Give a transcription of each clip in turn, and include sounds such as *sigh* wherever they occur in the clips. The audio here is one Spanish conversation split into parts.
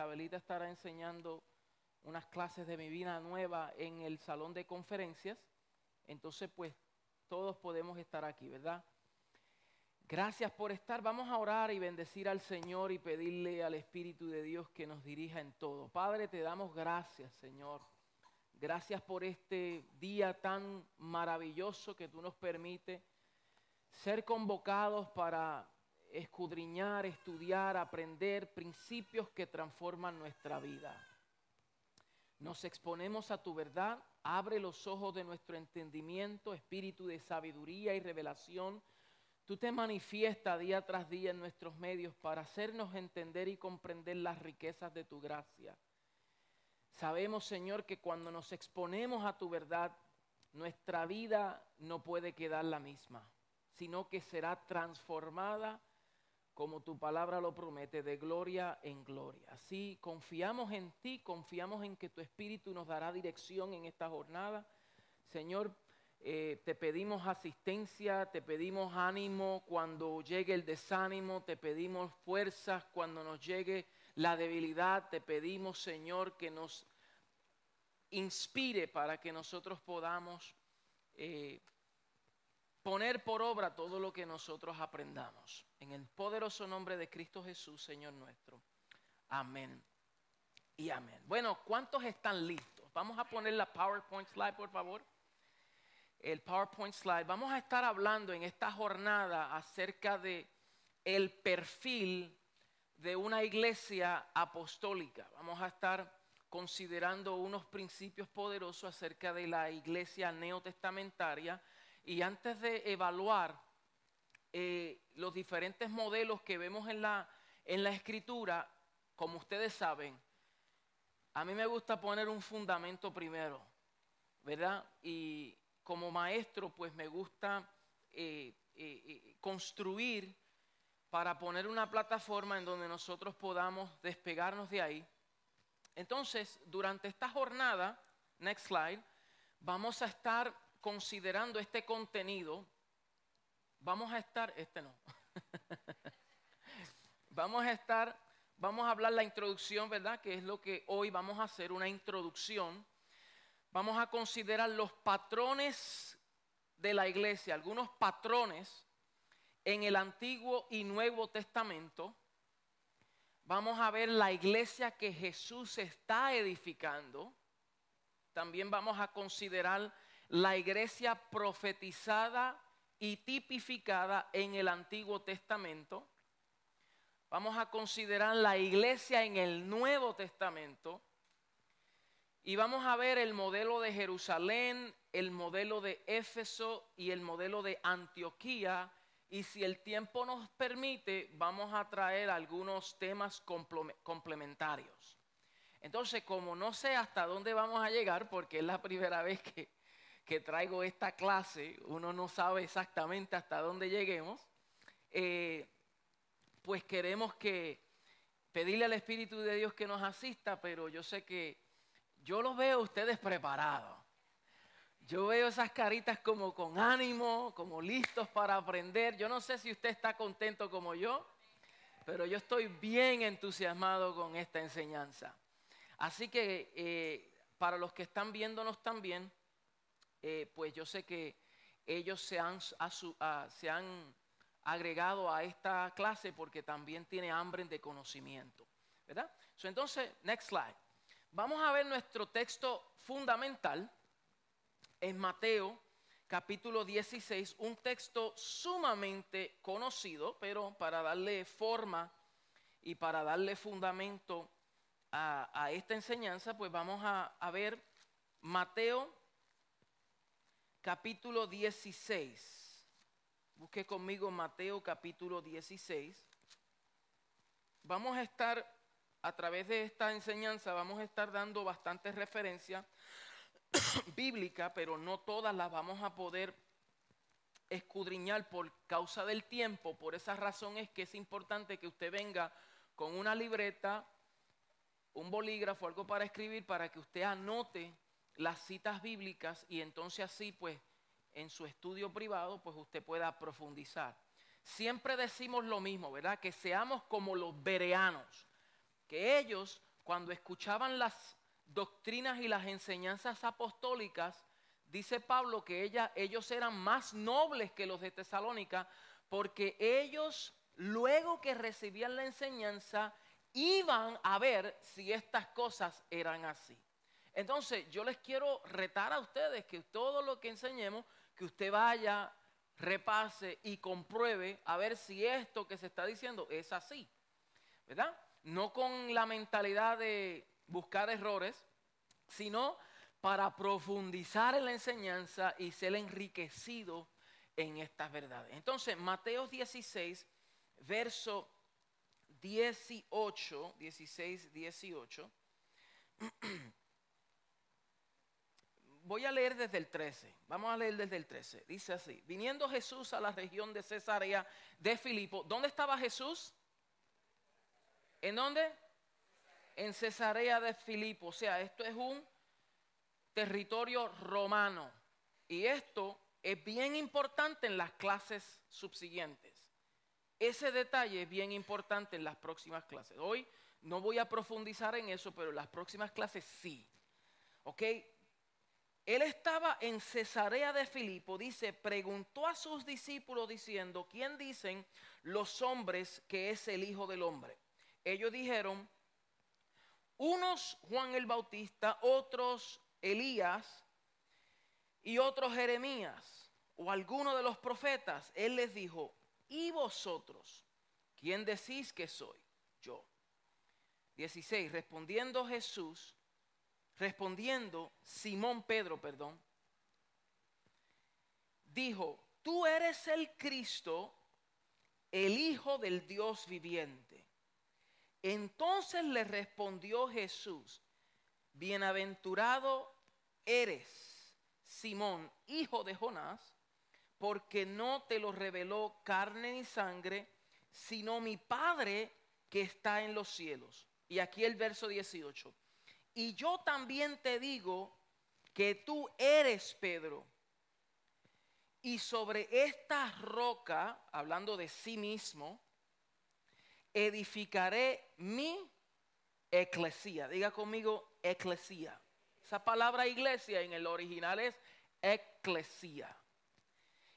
Chabelita estará enseñando unas clases de mi vida nueva en el salón de conferencias. Entonces, pues todos podemos estar aquí, ¿verdad? Gracias por estar. Vamos a orar y bendecir al Señor y pedirle al Espíritu de Dios que nos dirija en todo. Padre, te damos gracias, Señor. Gracias por este día tan maravilloso que tú nos permites ser convocados para escudriñar, estudiar, aprender principios que transforman nuestra vida. Nos exponemos a tu verdad, abre los ojos de nuestro entendimiento, espíritu de sabiduría y revelación Tú te manifiestas día tras día en nuestros medios para hacernos entender y comprender las riquezas de tu gracia. Sabemos, Señor, que cuando nos exponemos a tu verdad, nuestra vida no puede quedar la misma, sino que será transformada, como tu palabra lo promete, de gloria en gloria. Así confiamos en ti, confiamos en que tu Espíritu nos dará dirección en esta jornada. Señor, eh, te pedimos asistencia, te pedimos ánimo cuando llegue el desánimo, te pedimos fuerzas cuando nos llegue la debilidad, te pedimos Señor que nos inspire para que nosotros podamos eh, poner por obra todo lo que nosotros aprendamos. En el poderoso nombre de Cristo Jesús, Señor nuestro. Amén. Y amén. Bueno, ¿cuántos están listos? Vamos a poner la PowerPoint slide, por favor el PowerPoint slide, vamos a estar hablando en esta jornada acerca de el perfil de una iglesia apostólica. Vamos a estar considerando unos principios poderosos acerca de la iglesia neotestamentaria y antes de evaluar eh, los diferentes modelos que vemos en la, en la escritura, como ustedes saben, a mí me gusta poner un fundamento primero, ¿verdad? Y como maestro, pues me gusta eh, eh, construir para poner una plataforma en donde nosotros podamos despegarnos de ahí. Entonces, durante esta jornada, next slide, vamos a estar considerando este contenido. Vamos a estar, este no. *laughs* vamos a estar, vamos a hablar la introducción, ¿verdad? Que es lo que hoy vamos a hacer, una introducción vamos a considerar los patrones de la iglesia, algunos patrones en el Antiguo y Nuevo Testamento. Vamos a ver la iglesia que Jesús está edificando. También vamos a considerar la iglesia profetizada y tipificada en el Antiguo Testamento. Vamos a considerar la iglesia en el Nuevo Testamento y vamos a ver el modelo de Jerusalén, el modelo de Éfeso y el modelo de Antioquía. Y si el tiempo nos permite, vamos a traer algunos temas complementarios. Entonces, como no sé hasta dónde vamos a llegar, porque es la primera vez que, traigo esta clase, uno no sabe exactamente hasta dónde lleguemos, eh, pues queremos que pedirle al Espíritu de Dios que nos asista, pero yo sé que yo los veo ustedes preparados. Yo veo esas caritas como con ánimo, como listos para aprender. Yo no sé si usted está contento como yo, pero yo estoy bien entusiasmado con esta enseñanza. Así que eh, para los que están viéndonos también, eh, pues yo sé que ellos se han, se han agregado a esta clase porque también tiene hambre de conocimiento. ¿Verdad? entonces, next slide. Vamos a ver nuestro texto fundamental en Mateo capítulo 16, un texto sumamente conocido, pero para darle forma y para darle fundamento a, esta enseñanza, pues vamos a ver Mateo capítulo 16. Busque conmigo Mateo capítulo 16. Vamos a estar a través de esta enseñanza vamos a estar dando bastantes referencias *coughs* bíblicas, pero no todas las vamos a poder escudriñar por causa del tiempo. Por esa razón es que es importante que usted venga con una libreta, un bolígrafo, algo para escribir, para que usted anote las citas bíblicas y entonces así, pues, en su estudio privado, pues usted pueda profundizar. Siempre decimos lo mismo, ¿verdad? Que seamos como los bereanos que ellos cuando escuchaban las doctrinas y las enseñanzas apostólicas, dice Pablo que ellos eran más nobles que los de Tesalónica, porque ellos, luego que recibían la enseñanza, iban a ver si estas cosas eran así. Entonces, yo les quiero retar a ustedes que todo lo que enseñemos, que usted vaya, repase y compruebe a ver si esto que se está diciendo es así. ¿Verdad? No con la mentalidad de buscar errores, sino para profundizar en la enseñanza y ser enriquecido en estas verdades. Entonces, Mateo 16, verso 18, 16, 18. Voy a leer desde el 13. Vamos a leer desde el 13. Dice así: Viniendo Jesús a la región de Cesarea de Filipo. ¿Dónde estaba Jesús? ¿En dónde? En Cesarea de Filipo. O sea, esto es un territorio romano. Y esto es bien importante en las clases subsiguientes. Ese detalle es bien importante en las próximas clases. Hoy no voy a profundizar en eso, pero en las próximas clases sí. ¿Ok? Él estaba en Cesarea de Filipo, dice, preguntó a sus discípulos diciendo, ¿quién dicen los hombres que es el Hijo del Hombre? Ellos dijeron, unos Juan el Bautista, otros Elías y otros Jeremías o alguno de los profetas. Él les dijo, ¿y vosotros? ¿Quién decís que soy? Yo. 16. Respondiendo Jesús, respondiendo Simón Pedro, perdón, dijo, tú eres el Cristo, el Hijo del Dios viviente. Entonces le respondió Jesús, bienaventurado eres, Simón, hijo de Jonás, porque no te lo reveló carne ni sangre, sino mi Padre que está en los cielos. Y aquí el verso 18. Y yo también te digo que tú eres Pedro. Y sobre esta roca, hablando de sí mismo, edificaré mi eclesía. Diga conmigo, eclesía. Esa palabra iglesia en el original es eclesía.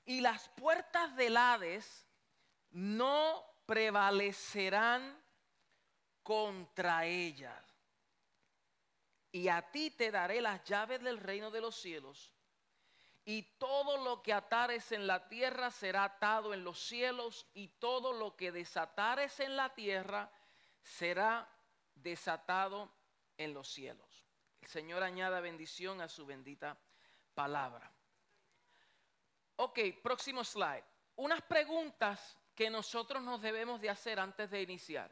Y las puertas del Hades no prevalecerán contra ellas. Y a ti te daré las llaves del reino de los cielos. Y todo lo que atares en la tierra será atado en los cielos. Y todo lo que desatares en la tierra será desatado en los cielos. El Señor añada bendición a su bendita palabra. Ok, próximo slide. Unas preguntas que nosotros nos debemos de hacer antes de iniciar.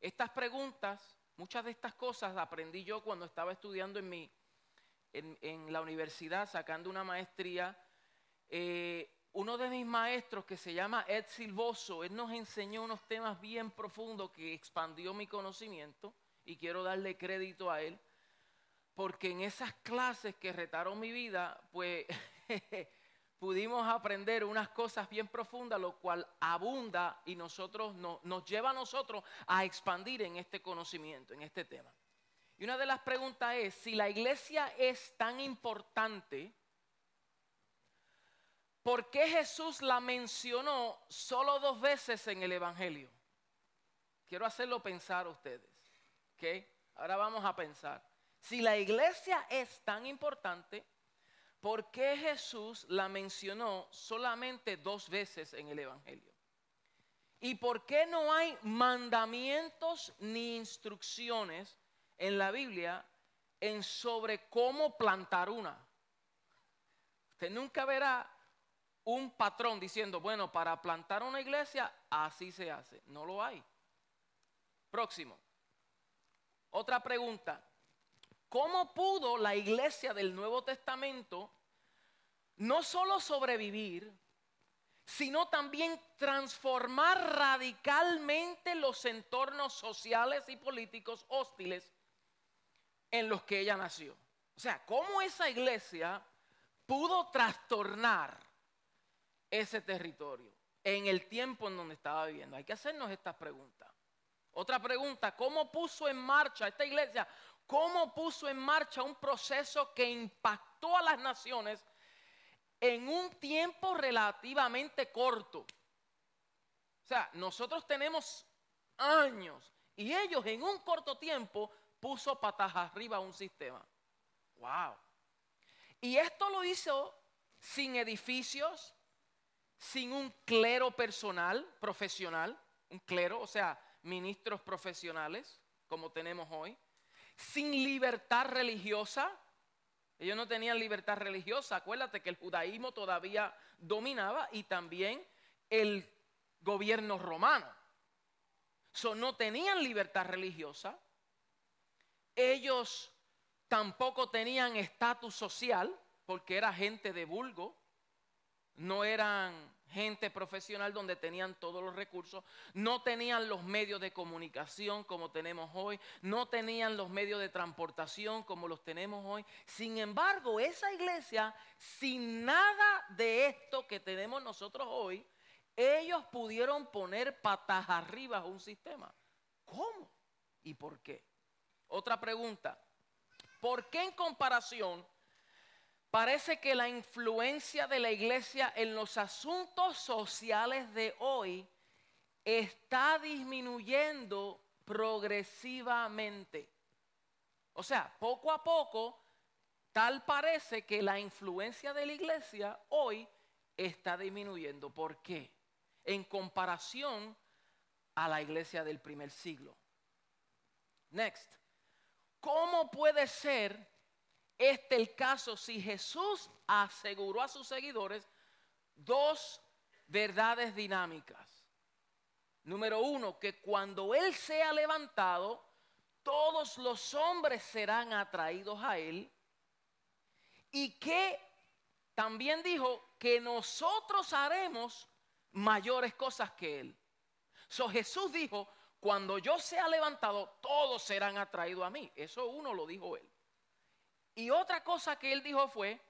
Estas preguntas, muchas de estas cosas aprendí yo cuando estaba estudiando en, mi, en, la universidad, sacando una maestría. Eh, uno de mis maestros que se llama Ed Silvoso, él nos enseñó unos temas bien profundos que expandió mi conocimiento y quiero darle crédito a él, porque en esas clases que retaron mi vida, pues *laughs* pudimos aprender unas cosas bien profundas, lo cual abunda y nosotros nos lleva a nosotros a expandir en este conocimiento, en este tema. Y una de las preguntas es, si la iglesia es tan importante, ¿Por qué Jesús la mencionó solo dos veces en el Evangelio? Quiero hacerlo pensar a ustedes. ¿ok? Ahora vamos a pensar. Si la iglesia es tan importante, ¿por qué Jesús la mencionó solamente dos veces en el Evangelio? ¿Y por qué no hay mandamientos ni instrucciones en la Biblia en sobre cómo plantar una? Usted nunca verá un patrón diciendo, bueno, para plantar una iglesia así se hace. No lo hay. Próximo. Otra pregunta. ¿Cómo pudo la iglesia del Nuevo Testamento no solo sobrevivir, sino también transformar radicalmente los entornos sociales y políticos hostiles en los que ella nació? O sea, ¿cómo esa iglesia pudo trastornar ese territorio en el tiempo en donde estaba viviendo? Hay que hacernos estas preguntas. Otra pregunta, ¿cómo puso en marcha esta iglesia? ¿Cómo puso en marcha un proceso que impactó a las naciones en un tiempo relativamente corto? O sea, nosotros tenemos años y ellos en un corto tiempo puso patas arriba un sistema. Wow. Y esto lo hizo sin edificios, sin un clero personal, profesional, un clero, o sea, ministros profesionales, como tenemos hoy, sin libertad religiosa. Ellos no tenían libertad religiosa. Acuérdate que el judaísmo todavía dominaba y también el gobierno romano. So, no tenían libertad religiosa. Ellos tampoco tenían estatus social porque era gente de vulgo. No eran gente profesional donde tenían todos los recursos, no tenían los medios de comunicación como tenemos hoy, no tenían los medios de transportación como los tenemos hoy. Sin embargo, esa iglesia, sin nada de esto que tenemos nosotros hoy, ellos pudieron poner patas arriba un sistema. ¿Cómo? ¿Y por qué? Otra pregunta. ¿Por qué en comparación parece que la influencia de la iglesia en los asuntos sociales de hoy está disminuyendo progresivamente? O sea, poco a poco, tal parece que la influencia de la iglesia hoy está disminuyendo. ¿Por qué? en comparación a la iglesia del primer siglo. Next. ¿Cómo puede ser este el caso si Jesús aseguró a sus seguidores dos verdades dinámicas? Número uno, que cuando Él sea levantado, todos los hombres serán atraídos a Él. Y que también dijo que nosotros haremos mayores cosas que Él. So Jesús dijo, cuando yo sea levantado, todos serán atraídos a mí. Eso uno lo dijo Él. Y otra cosa que Él dijo fue,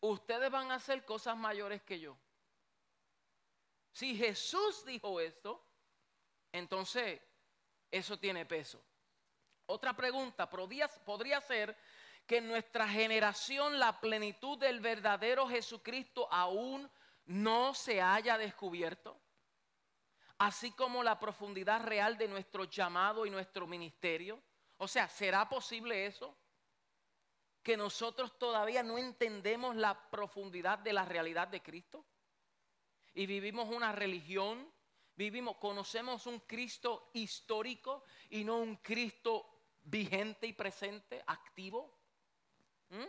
ustedes van a hacer cosas mayores que yo. Si Jesús dijo esto, entonces eso tiene peso. Otra pregunta, ¿podría, podría ser que en nuestra generación la plenitud del verdadero Jesucristo aún no se haya descubierto, así como la profundidad real de nuestro llamado y nuestro ministerio. O sea, ¿será posible eso? Que nosotros todavía no entendemos la profundidad de la realidad de Cristo y vivimos una religión, vivimos, conocemos un Cristo histórico y no un Cristo vigente y presente, activo. ¿Mm?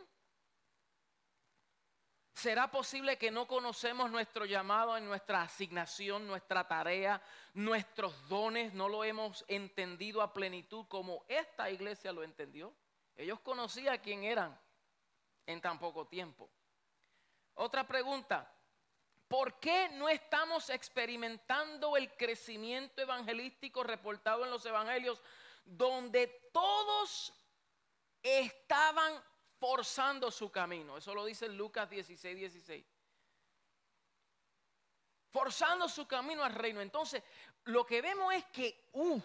¿Será posible que no conocemos nuestro llamado en nuestra asignación, nuestra tarea, nuestros dones? No lo hemos entendido a plenitud como esta iglesia lo entendió. Ellos conocían quién eran en tan poco tiempo. Otra pregunta. ¿Por qué no estamos experimentando el crecimiento evangelístico reportado en los evangelios donde todos estaban forzando su camino. Eso lo dice Lucas 16, 16. Forzando su camino al reino. Entonces, lo que vemos es que uh,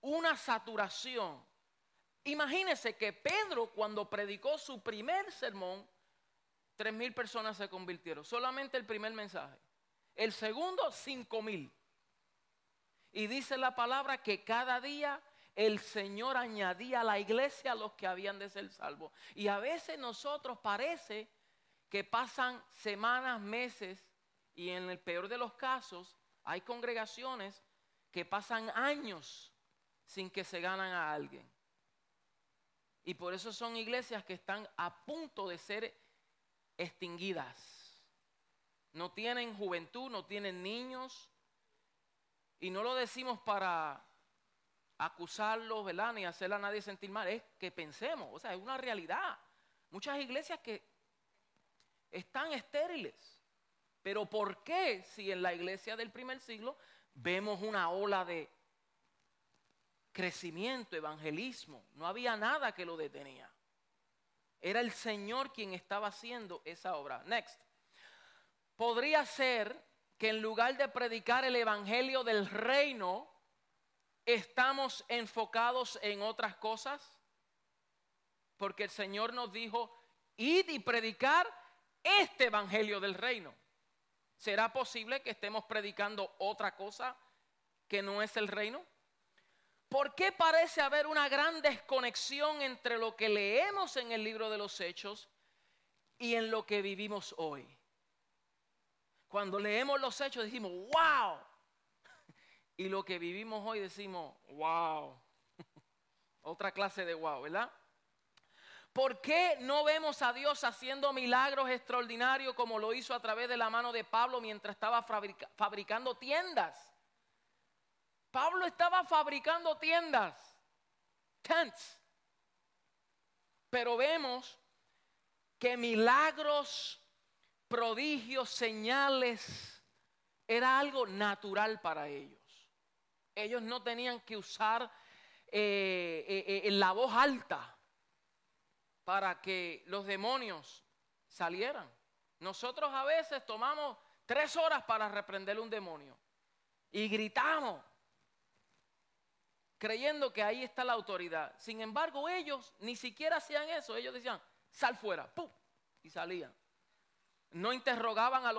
una saturación. Imagínense que Pedro, cuando predicó su primer sermón, tres mil personas se convirtieron. Solamente el primer mensaje. El segundo, cinco mil. Y dice la palabra que cada día el Señor añadía a la iglesia a los que habían de ser salvos. Y a veces nosotros parece que pasan semanas, meses, y en el peor de los casos hay congregaciones que pasan años sin que se ganan a alguien. Y por eso son iglesias que están a punto de ser extinguidas. No tienen juventud, no tienen niños. Y no lo decimos para acusarlos, ¿verdad? Ni hacer a nadie sentir mal, es que pensemos, o sea, es una realidad. Muchas iglesias que están estériles. Pero ¿por qué si en la iglesia del primer siglo vemos una ola de crecimiento, evangelismo? No había nada que lo detenía. Era el Señor quien estaba haciendo esa obra. Next. Podría ser que en lugar de predicar el evangelio del reino, estamos enfocados en otras cosas? Porque el Señor nos dijo, id y predicar este evangelio del reino. ¿Será posible que estemos predicando otra cosa que no es el reino? ¿Por qué parece haber una gran desconexión entre lo que leemos en el libro de los hechos y en lo que vivimos hoy? Cuando leemos los hechos decimos, wow. *laughs* Y lo que vivimos hoy decimos, wow. *laughs* Otra clase de wow, ¿verdad? ¿Por qué no vemos a Dios haciendo milagros extraordinarios como lo hizo a través de la mano de Pablo mientras estaba fabricando tiendas? Pablo estaba fabricando tiendas, tents. Pero vemos que milagros, prodigios, señales, era algo natural para ellos. Ellos no tenían que usar eh, eh, eh, la voz alta para que los demonios salieran. Nosotros a veces tomamos tres horas para reprender un demonio y gritamos creyendo que ahí está la autoridad. Sin embargo, ellos ni siquiera hacían eso. Ellos decían, sal fuera, ¡pum! Y salían. No interrogaban a,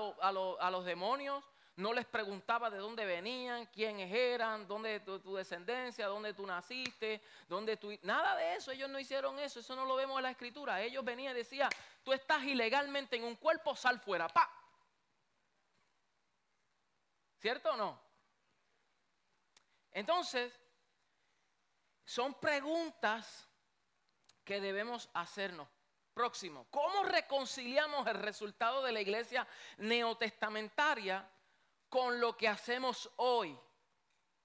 los demonios, no les preguntaba de dónde venían, quiénes eran, dónde tu, tu, descendencia, dónde tú naciste, dónde tú... Nada de eso, ellos no hicieron eso, eso no lo vemos en la escritura. Ellos venían y decían, tú estás ilegalmente en un cuerpo, sal fuera, ¡pa! ¿Cierto o no? Entonces, son preguntas que debemos hacernos. Próximo, ¿cómo reconciliamos el resultado de la iglesia neotestamentaria con lo que hacemos hoy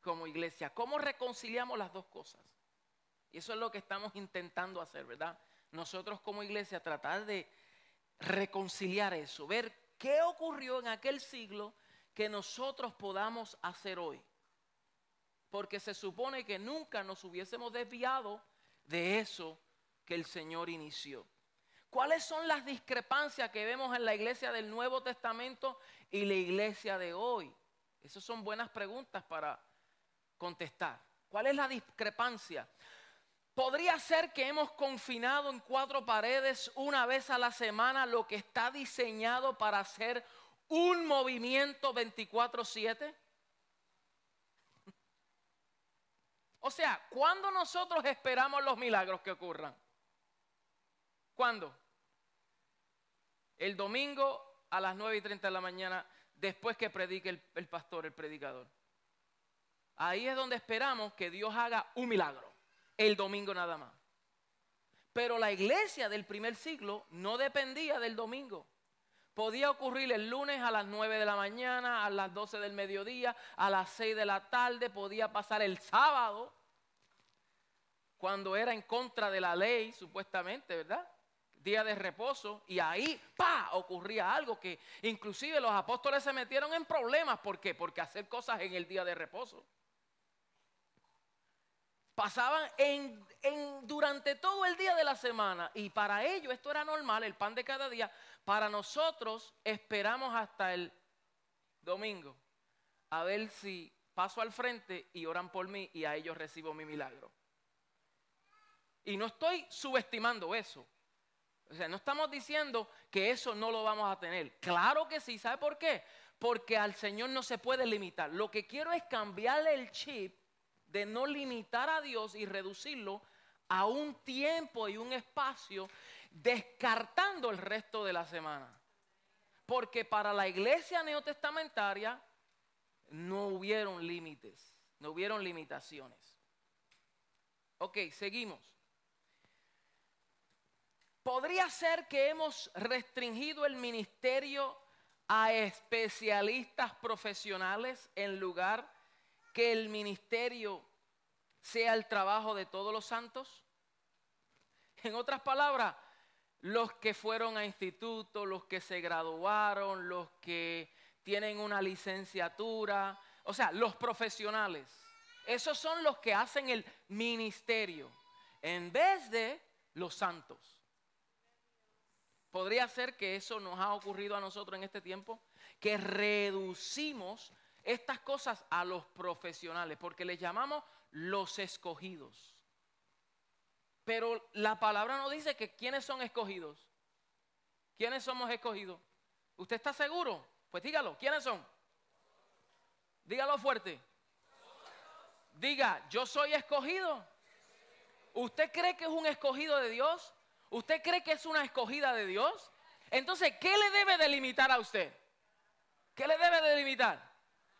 como iglesia? ¿Cómo reconciliamos las dos cosas? Y eso es lo que estamos intentando hacer, ¿verdad? Nosotros como iglesia tratar de reconciliar eso, ver qué ocurrió en aquel siglo que nosotros podamos hacer hoy porque se supone que nunca nos hubiésemos desviado de eso que el Señor inició. ¿Cuáles son las discrepancias que vemos en la iglesia del Nuevo Testamento y la iglesia de hoy? Esas son buenas preguntas para contestar. ¿Cuál es la discrepancia? Podría ser que hemos confinado en cuatro paredes una vez a la semana lo que está diseñado para hacer un movimiento 24/7. O sea, ¿cuándo nosotros esperamos los milagros que ocurran? ¿Cuándo? El domingo a las 9 y 30 de la mañana, después que predique el, el pastor, el predicador. Ahí es donde esperamos que Dios haga un milagro, el domingo nada más. Pero la iglesia del primer siglo no dependía del domingo. Podía ocurrir el lunes a las 9 de la mañana, a las 12 del mediodía, a las 6 de la tarde, podía pasar el sábado, cuando era en contra de la ley, supuestamente, ¿verdad? Día de reposo, y ahí, pa, ocurría algo que inclusive los apóstoles se metieron en problemas. ¿Por qué? Porque hacer cosas en el día de reposo. Pasaban durante todo el día de la semana y para ellos esto era normal, el pan de cada día. Para nosotros esperamos hasta el domingo a ver si paso al frente y oran por mí y a ellos recibo mi milagro. Y no estoy subestimando eso. O sea, no estamos diciendo que eso no lo vamos a tener. Claro que sí. ¿Sabe por qué? Porque al Señor no se puede limitar. Lo que quiero es cambiarle el chip de no limitar a Dios y reducirlo a un tiempo y un espacio, descartando el resto de la semana. Porque para la iglesia neotestamentaria no hubieron límites, no hubieron limitaciones. Ok, seguimos. Podría ser que hemos restringido el ministerio a especialistas profesionales en lugar que el ministerio sea el trabajo de todos los santos? En otras palabras, los que fueron a instituto, los que se graduaron, los que tienen una licenciatura, o sea, los profesionales. Esos son los que hacen el ministerio en vez de los santos. ¿Podría ser que eso nos ha ocurrido a nosotros en este tiempo? Que reducimos estas cosas a los profesionales, porque les llamamos los escogidos. Pero la palabra no dice que quiénes son escogidos. ¿Quiénes somos escogidos? ¿Usted está seguro? Pues dígalo, ¿quiénes son? Dígalo fuerte. Diga, yo soy escogido. ¿Usted cree que es un escogido de Dios? ¿Usted cree que es una escogida de Dios? Entonces, ¿qué le debe delimitar a usted? ¿Qué le debe delimitar?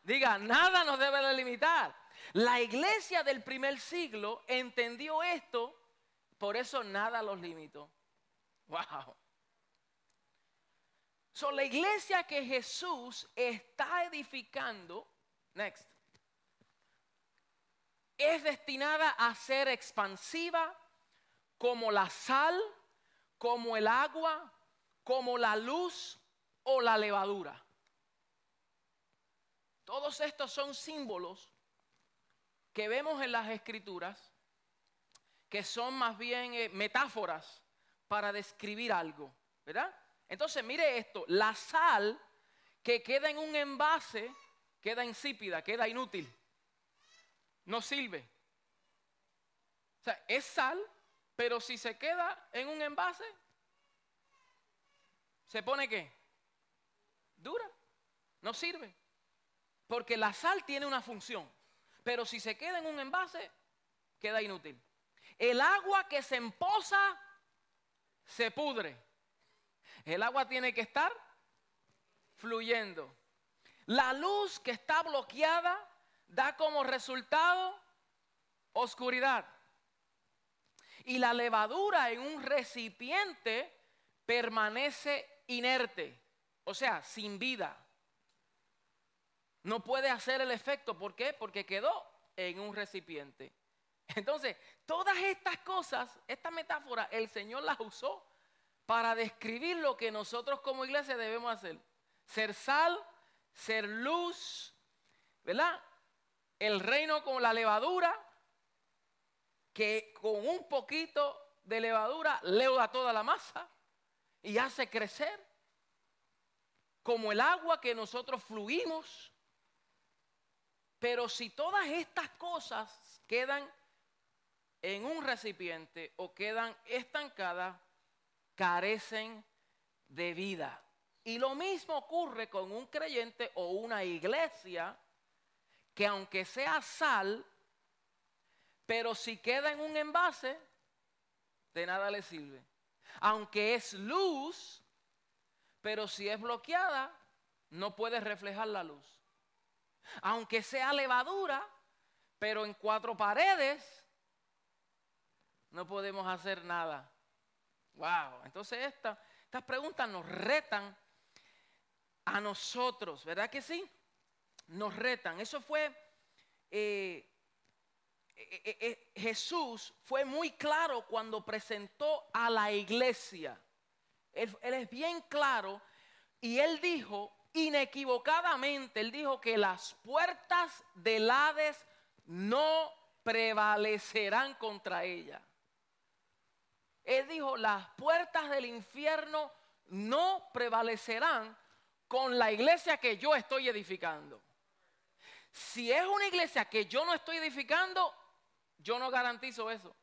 Diga, nada nos debe delimitar. La iglesia del primer siglo entendió esto, por eso nada los limitó. Wow. So, la iglesia que Jesús está edificando, next, es destinada a ser expansiva como la sal, como el agua, como la luz o la levadura. Todos estos son símbolos que vemos en las escrituras que son más bien eh, metáforas para describir algo, ¿verdad? Entonces mire esto, la sal que queda en un envase queda insípida, queda inútil, no sirve. O sea, es sal, pero si se queda en un envase, ¿se pone qué? Dura, no sirve. Porque la sal tiene una función, pero si se queda en un envase, queda inútil. El agua que se empoza, se pudre. El agua tiene que estar fluyendo. La luz que está bloqueada da como resultado oscuridad. Y la levadura en un recipiente permanece inerte, o sea, sin vida no puede hacer el efecto. ¿Por qué? Porque quedó en un recipiente. *laughs* Entonces, todas estas cosas, esta metáfora, el Señor las usó para describir lo que nosotros como iglesia debemos hacer. Ser sal, ser luz, ¿verdad? El reino como la levadura, que con un poquito de levadura leuda toda la masa y hace crecer. Como el agua que nosotros fluimos pero si todas estas cosas quedan en un recipiente o quedan estancadas, carecen de vida. Y lo mismo ocurre con un creyente o una iglesia que aunque sea sal, pero si queda en un envase, de nada le sirve. Aunque es luz, pero si es bloqueada, no puede reflejar la luz aunque sea levadura, pero en cuatro paredes no podemos hacer nada. Wow, entonces estas preguntas nos retan a nosotros, ¿verdad que sí? Nos retan. Eso fue, eh, eh, eh, Jesús fue muy claro cuando presentó a la iglesia. él es bien claro y él dijo, inequivocadamente, él dijo que las puertas del Hades no prevalecerán contra ella. Él dijo, las puertas del infierno no prevalecerán con la iglesia que yo estoy edificando. Si es una iglesia que yo no estoy edificando, yo no garantizo eso.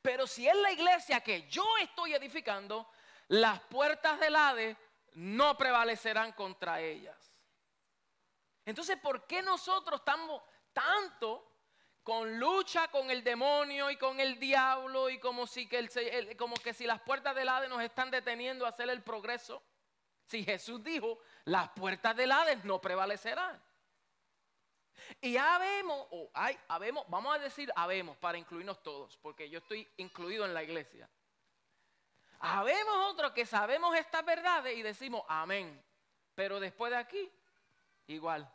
Pero si es la iglesia que yo estoy edificando, las puertas del Hades no prevalecerán contra ellas. Entonces, ¿por qué nosotros estamos tanto con lucha con el demonio y con el diablo y como, si que, como que si las puertas del Hades nos están deteniendo a hacer el progreso? Si Jesús dijo, las puertas del Hades no prevalecerán. Y habemos, o hay, habemos, vamos a decir habemos para incluirnos todos, porque yo estoy incluido en la iglesia. Habemos otros que sabemos estas verdades y decimos amén. Pero después de aquí, igual.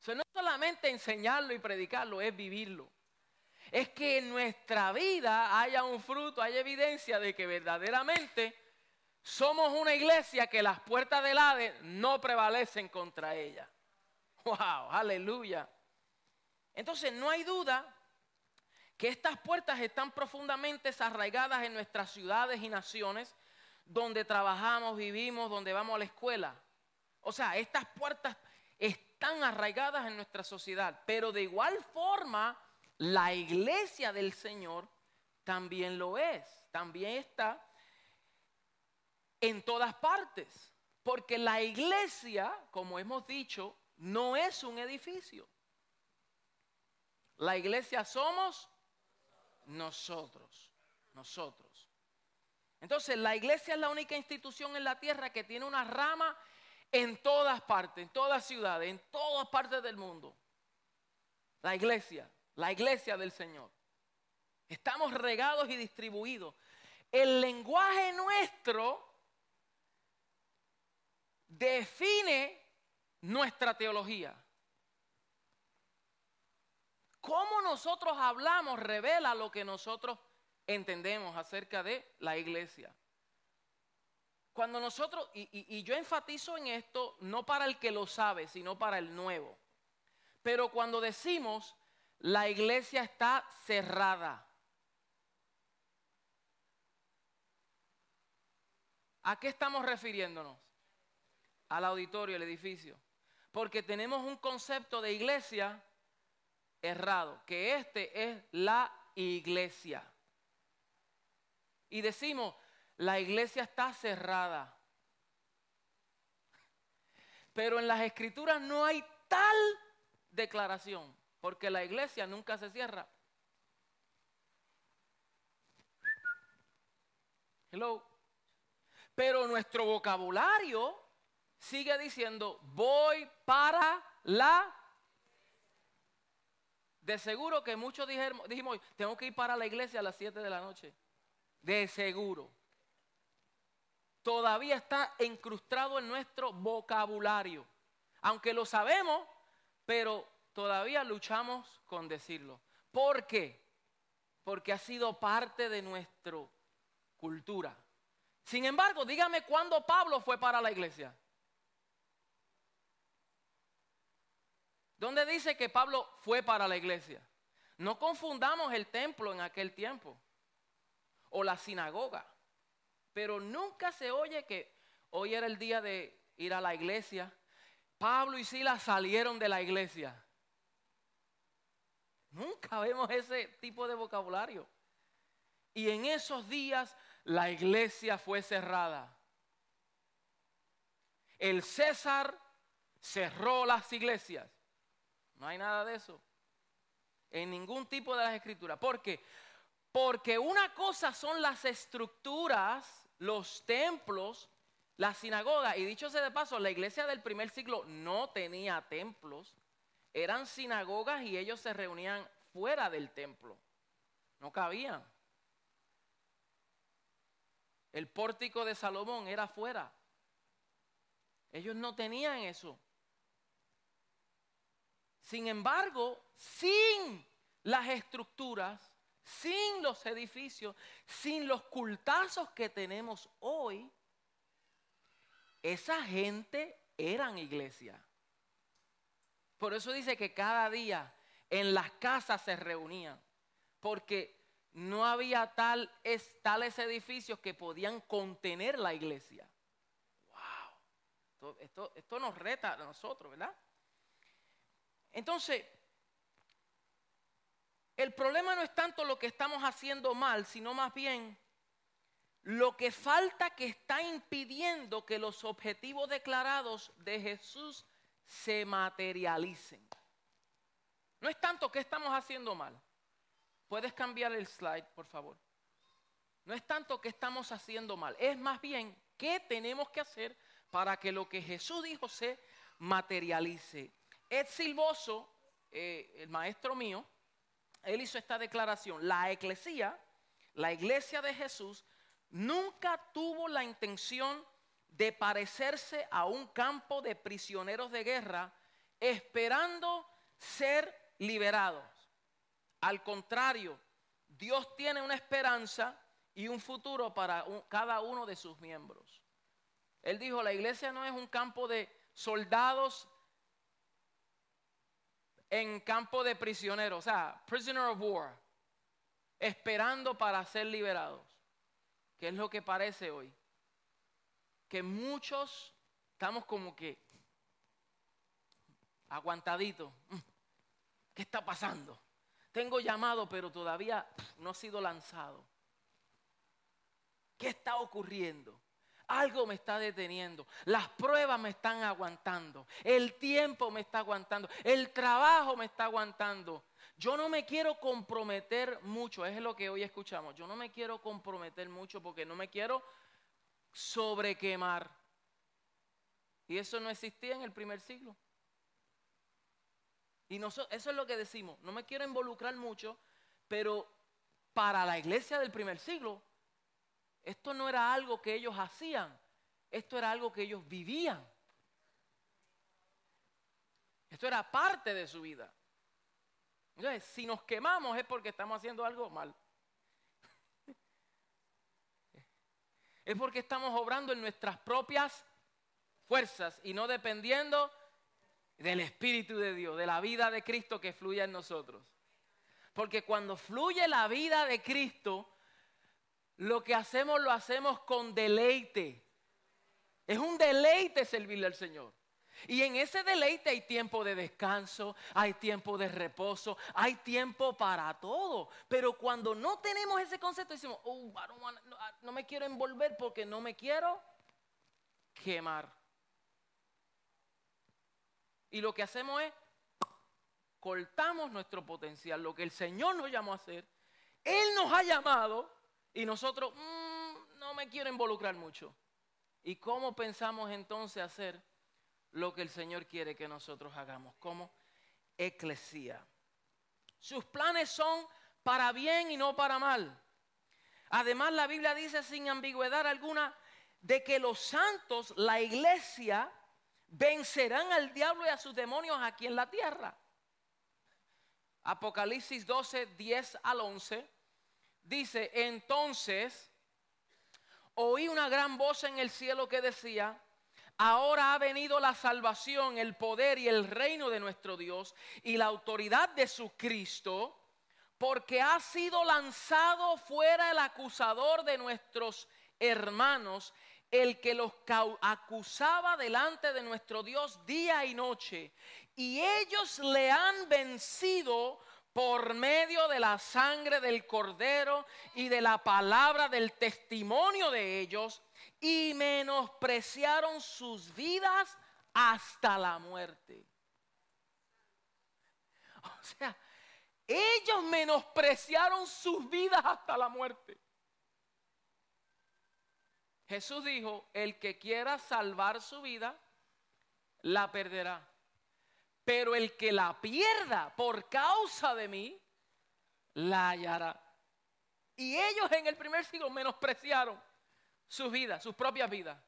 Eso no es solamente enseñarlo y predicarlo, es vivirlo. Es que en nuestra vida haya un fruto, haya evidencia de que verdaderamente somos una iglesia que las puertas del Hades no prevalecen contra ella. ¡Wow! ¡Aleluya! Entonces no hay duda que estas puertas están profundamente arraigadas en nuestras ciudades y naciones, donde trabajamos, vivimos, donde vamos a la escuela. O sea, estas puertas están arraigadas en nuestra sociedad. Pero de igual forma, la iglesia del Señor también lo es. También está en todas partes. Porque la iglesia, como hemos dicho, no es un edificio. La iglesia somos nosotros, nosotros. Entonces, la iglesia es la única institución en la tierra que tiene una rama en todas partes, en todas ciudades, en todas partes del mundo. La iglesia, la iglesia del Señor. Estamos regados y distribuidos. El lenguaje nuestro define nuestra teología. Cómo nosotros hablamos revela lo que nosotros entendemos acerca de la iglesia. Cuando nosotros, y, yo enfatizo en esto no para el que lo sabe, sino para el nuevo. Pero cuando decimos la iglesia está cerrada, ¿a qué estamos refiriéndonos? Al auditorio, al edificio. Porque tenemos un concepto de iglesia errado, que este es la iglesia. Y decimos, la iglesia está cerrada. Pero en las escrituras no hay tal declaración, porque la iglesia nunca se cierra. Hello. Pero nuestro vocabulario sigue diciendo, voy para la... De seguro que muchos dijimos, tengo que ir para la iglesia a las 7 de la noche. De seguro. Todavía está incrustado en nuestro vocabulario. Aunque lo sabemos, pero todavía luchamos con decirlo. ¿Por qué? Porque ha sido parte de nuestra cultura. Sin embargo, dígame cuándo Pablo fue para la iglesia. ¿Dónde dice que Pablo fue para la iglesia? No confundamos el templo en aquel tiempo o la sinagoga. Pero nunca se oye que hoy era el día de ir a la iglesia. Pablo y Silas salieron de la iglesia. Nunca *laughs* vemos ese tipo de vocabulario. Y en esos días la iglesia fue cerrada. El César cerró las iglesias. No hay nada de eso. En ningún tipo de las escrituras. ¿Por qué? Porque una cosa son las estructuras, los templos, la sinagoga. Y dicho sea de paso, la iglesia del primer siglo no tenía templos. Eran sinagogas y ellos se reunían fuera del templo. No cabían. El pórtico de Salomón era fuera. Ellos no tenían eso. Sin embargo, sin las estructuras, sin los edificios, sin los cultazos que tenemos hoy, esa gente eran iglesia. Por eso dice que cada día en las casas se reunían, porque no había tal, tales edificios que podían contener la iglesia. ¡Wow! Esto, esto nos reta a nosotros, ¿verdad? Entonces, el problema no es tanto lo que estamos haciendo mal, sino más bien lo que falta que está impidiendo que los objetivos declarados de Jesús se materialicen. No es tanto que estamos haciendo mal. Puedes cambiar el slide, por favor. No es tanto que estamos haciendo mal, es más bien qué tenemos que hacer para que lo que Jesús dijo se materialice. Ed Silvoso, eh, el maestro mío, él hizo esta declaración. La eclesía, la iglesia de Jesús, nunca tuvo la intención de parecerse a un campo de prisioneros de guerra esperando ser liberados. Al contrario, Dios tiene una esperanza y un futuro para cada uno de sus miembros. Él dijo, la iglesia no es un campo de soldados en campo de prisioneros, o sea, prisoner of war, esperando para ser liberados. ¿Qué es lo que parece hoy? Que muchos estamos como que aguantadito. Mm, ¿Qué está pasando? Tengo llamado, pero todavía no ha sido lanzado. ¿Qué está ocurriendo? Algo me está deteniendo. Las pruebas me están aguantando. El tiempo me está aguantando. El trabajo me está aguantando. Yo no me quiero comprometer mucho. Es lo que hoy escuchamos. Yo no me quiero comprometer mucho porque no me quiero sobrequemar. Y eso no existía en el primer siglo. Y eso es lo que decimos. No me quiero involucrar mucho, pero para la iglesia del primer siglo esto no era algo que ellos hacían, esto era algo que ellos vivían. Esto era parte de su vida. Entonces, si nos quemamos es porque estamos haciendo algo mal. Es porque estamos obrando en nuestras propias fuerzas y no dependiendo del Espíritu de Dios, de la vida de Cristo que fluye en nosotros. Porque cuando fluye la vida de Cristo, lo que hacemos lo hacemos con deleite. Es un deleite servirle al Señor. Y en ese deleite hay tiempo de descanso, hay tiempo de reposo, hay tiempo para todo. Pero cuando no tenemos ese concepto, decimos, oh, no me quiero envolver porque no me quiero quemar. Y lo que hacemos es, cortamos nuestro potencial, lo que el Señor nos llamó a hacer. Él nos ha llamado y nosotros, mm, no me quiero involucrar mucho. ¿Y cómo pensamos entonces hacer lo que el Señor quiere que nosotros hagamos? Como eclesía. Sus planes son para bien y no para mal. Además, la Biblia dice sin ambigüedad alguna de que los santos, la iglesia, vencerán al diablo y a sus demonios aquí en la tierra. Apocalipsis 12, 10 al 11 Dice, entonces oí una gran voz en el cielo que decía, ahora ha venido la salvación, el poder y el reino de nuestro Dios y la autoridad de su Cristo, porque ha sido lanzado fuera el acusador de nuestros hermanos, el que los acusaba delante de nuestro Dios día y noche. Y ellos le han vencido por medio de la sangre del cordero y de la palabra del testimonio de ellos, y menospreciaron sus vidas hasta la muerte. O sea, ellos menospreciaron sus vidas hasta la muerte. Jesús dijo, el que quiera salvar su vida, la perderá. Pero el que la pierda por causa de mí, la hallará. Y ellos en el primer siglo menospreciaron sus vidas, sus propias vidas,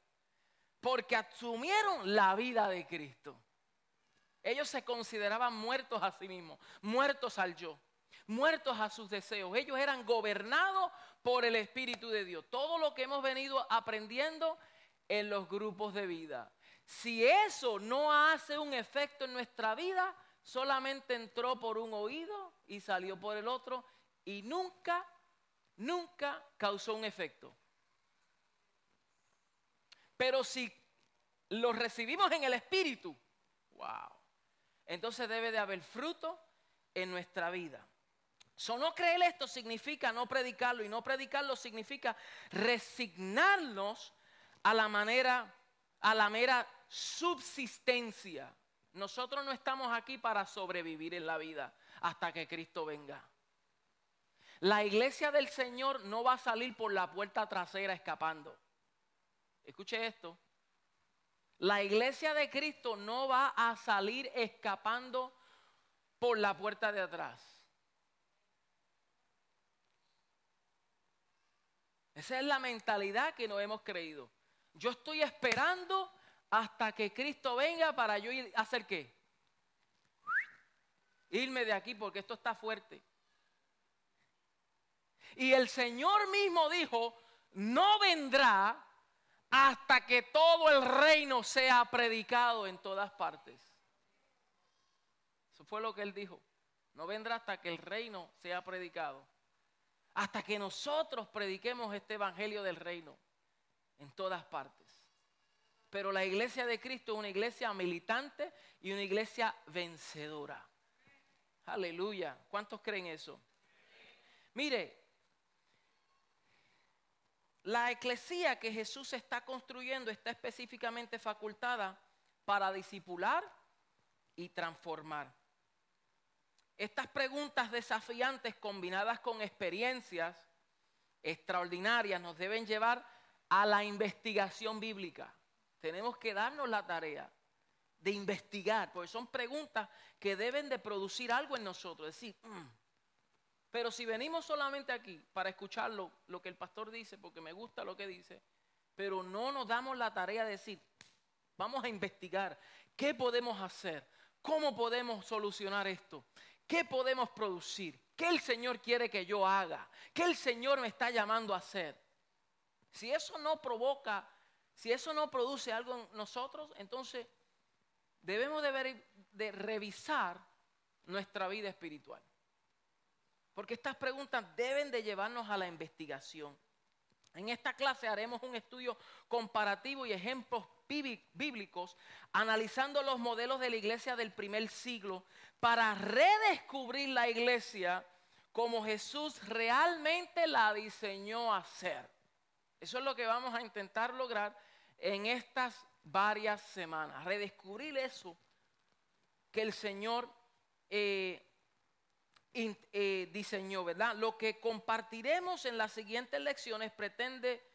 porque asumieron la vida de Cristo. Ellos se consideraban muertos a sí mismos, muertos al yo, muertos a sus deseos. Ellos eran gobernados por el Espíritu de Dios. Todo lo que hemos venido aprendiendo en los grupos de vida. Si eso no hace un efecto en nuestra vida, solamente entró por un oído y salió por el otro y nunca, nunca causó un efecto. Pero si lo recibimos en el Espíritu, wow, entonces debe de haber fruto en nuestra vida. So, no creer esto significa no predicarlo y no predicarlo significa resignarnos a la manera, a la mera subsistencia. Nosotros no estamos aquí para sobrevivir en la vida hasta que Cristo venga. La iglesia del Señor no va a salir por la puerta trasera escapando. Escuche esto. La iglesia de Cristo no va a salir escapando por la puerta de atrás. Esa es la mentalidad que nos hemos creído. Yo estoy esperando hasta que Cristo venga para yo ir a hacer qué? Irme de aquí porque esto está fuerte. Y el Señor mismo dijo, no vendrá hasta que todo el reino sea predicado en todas partes. Eso fue lo que él dijo. No vendrá hasta que el reino sea predicado. Hasta que nosotros prediquemos este evangelio del reino en todas partes. Pero la iglesia de Cristo es una iglesia militante y una iglesia vencedora. Aleluya. ¿Cuántos creen eso? Mire, la eclesía que Jesús está construyendo está específicamente facultada para disipular y transformar. Estas preguntas desafiantes combinadas con experiencias extraordinarias nos deben llevar a la investigación bíblica. Tenemos que darnos la tarea de investigar, porque son preguntas que deben de producir algo en nosotros. decir, mm". pero si venimos solamente aquí para escuchar lo, lo que el pastor dice, porque me gusta lo que dice, pero no nos damos la tarea de decir, vamos a investigar, ¿qué podemos hacer? ¿Cómo podemos solucionar esto? ¿Qué podemos producir? ¿Qué el Señor quiere que yo haga? ¿Qué el Señor me está llamando a hacer? Si eso no provoca, si eso no produce algo en nosotros, entonces debemos de, de revisar nuestra vida espiritual. Porque estas preguntas deben de llevarnos a la investigación. En esta clase haremos un estudio comparativo y ejemplos bíblicos analizando los modelos de la iglesia del primer siglo para redescubrir la iglesia como Jesús realmente la diseñó a ser. Eso es lo que vamos a intentar lograr en estas varias semanas. Redescubrir eso que el Señor eh, eh, diseñó, ¿verdad? Lo que compartiremos en las siguientes lecciones pretende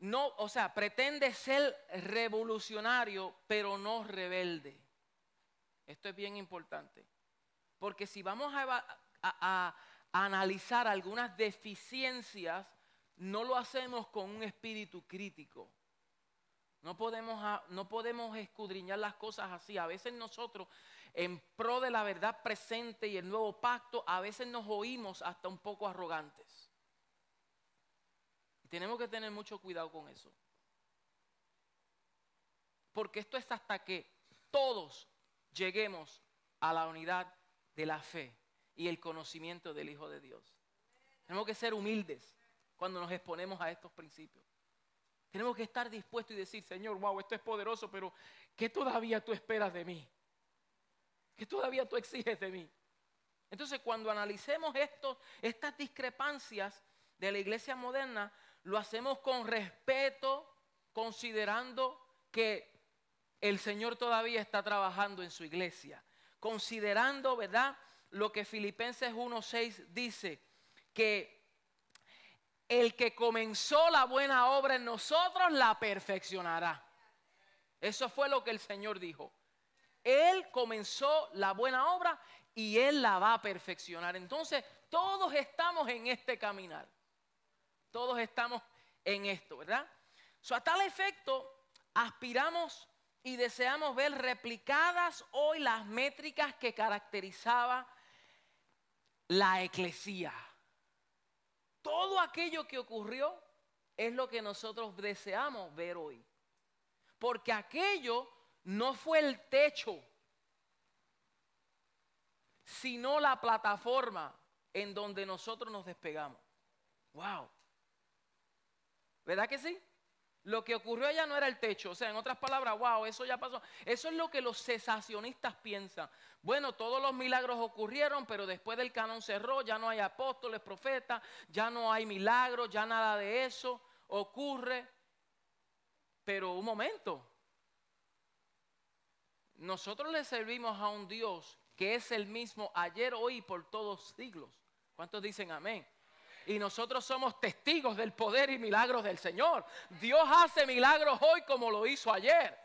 no, o sea, pretende ser revolucionario, pero no rebelde. Esto es bien importante. Porque si vamos a analizar algunas deficiencias no lo hacemos con un espíritu crítico. No podemos, no podemos escudriñar las cosas así. A veces nosotros, en pro de la verdad presente y el nuevo pacto, a veces nos oímos hasta un poco arrogantes. Y tenemos que tener mucho cuidado con eso. Porque esto es hasta que todos lleguemos a la unidad de la fe y el conocimiento del Hijo de Dios. Tenemos que ser humildes cuando nos exponemos a estos principios. Tenemos que estar dispuestos y decir, Señor, wow, esto es poderoso, pero ¿qué todavía tú esperas de mí? ¿Qué todavía tú exiges de mí? Entonces, cuando analicemos esto, estas discrepancias de la iglesia moderna, lo hacemos con respeto, considerando que el Señor todavía está trabajando en su iglesia. Considerando, ¿verdad? Lo que Filipenses 1.6 dice, que el que comenzó la buena obra en nosotros la perfeccionará. Eso fue lo que el Señor dijo. Él comenzó la buena obra y Él la va a perfeccionar. Entonces, todos estamos en este caminar. Todos estamos en esto, ¿verdad? So, a tal efecto, aspiramos y deseamos ver replicadas hoy las métricas que caracterizaba la eclesía todo aquello que ocurrió es lo que nosotros deseamos ver hoy. Porque aquello no fue el techo, sino la plataforma en donde nosotros nos despegamos. Wow. ¿Verdad que sí? Lo que ocurrió allá no era el techo. O sea, en otras palabras, wow, eso ya pasó. Eso es lo que los cesacionistas piensan. Bueno, todos los milagros ocurrieron, pero después del canon cerró, ya no hay apóstoles, profetas, ya no hay milagros, ya nada de eso ocurre. Pero un momento. Nosotros le servimos a un Dios que es el mismo ayer, hoy y por todos siglos. ¿Cuántos dicen amén? Y nosotros somos testigos del poder y milagros del Señor. Dios hace milagros hoy como lo hizo ayer.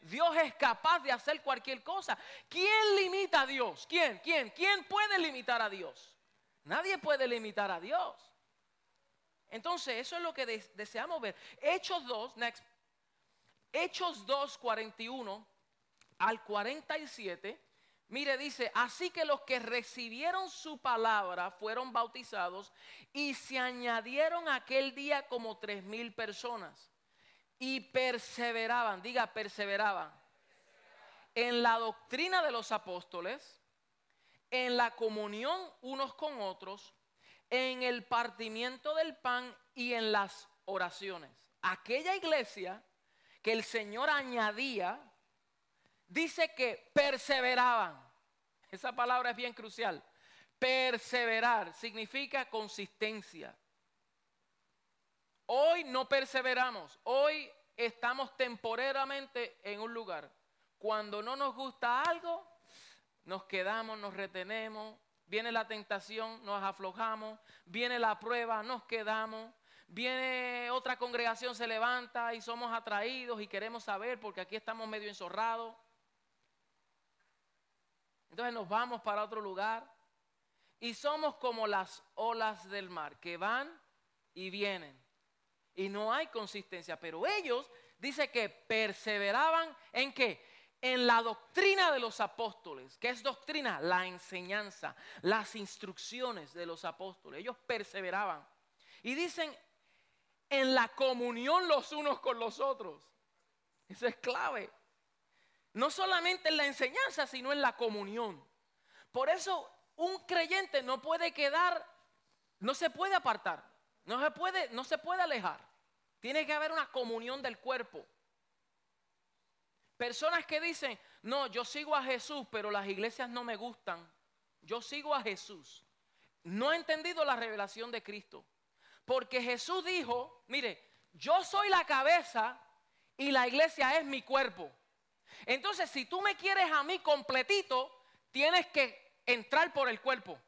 Dios es capaz de hacer cualquier cosa. ¿Quién limita a Dios? ¿Quién? ¿Quién? ¿Quién puede limitar a Dios? Nadie puede limitar a Dios. Entonces, eso es lo que deseamos ver. Hechos 2, next. Hechos 2, 41 al 47 Mire, dice, así que los que recibieron su palabra fueron bautizados y se añadieron aquel día como tres mil personas. Y perseveraban, diga, perseveraban. En la doctrina de los apóstoles, en la comunión unos con otros, en el partimiento del pan y en las oraciones. Aquella iglesia que el Señor añadía, dice que perseveraban. Esa palabra es bien crucial. Perseverar significa consistencia. Hoy no perseveramos, hoy estamos temporariamente en un lugar. Cuando no nos gusta algo, nos quedamos, nos retenemos, viene la tentación, nos aflojamos, viene la prueba, nos quedamos, viene otra congregación, se levanta y somos atraídos y queremos saber porque aquí estamos medio enzorrados. Entonces nos vamos para otro lugar y somos como las olas del mar que van y vienen y no hay consistencia. Pero ellos dice que perseveraban en qué? En la doctrina de los apóstoles. ¿Qué es doctrina? La enseñanza, las instrucciones de los apóstoles. Ellos perseveraban. Y dicen en la comunión los unos con los otros. Eso es clave. No solamente en la enseñanza, sino en la comunión. Por eso un creyente no puede quedar, no se puede apartar. No se puede, no se puede alejar. Tiene que haber una comunión del cuerpo. Personas que dicen, no, yo sigo a Jesús, pero las iglesias no me gustan. Yo sigo a Jesús. No ha entendido la revelación de Cristo. Porque Jesús dijo, mire, yo soy la cabeza y la iglesia es mi cuerpo. Entonces, si tú me quieres a mí completito, tienes que entrar por el cuerpo.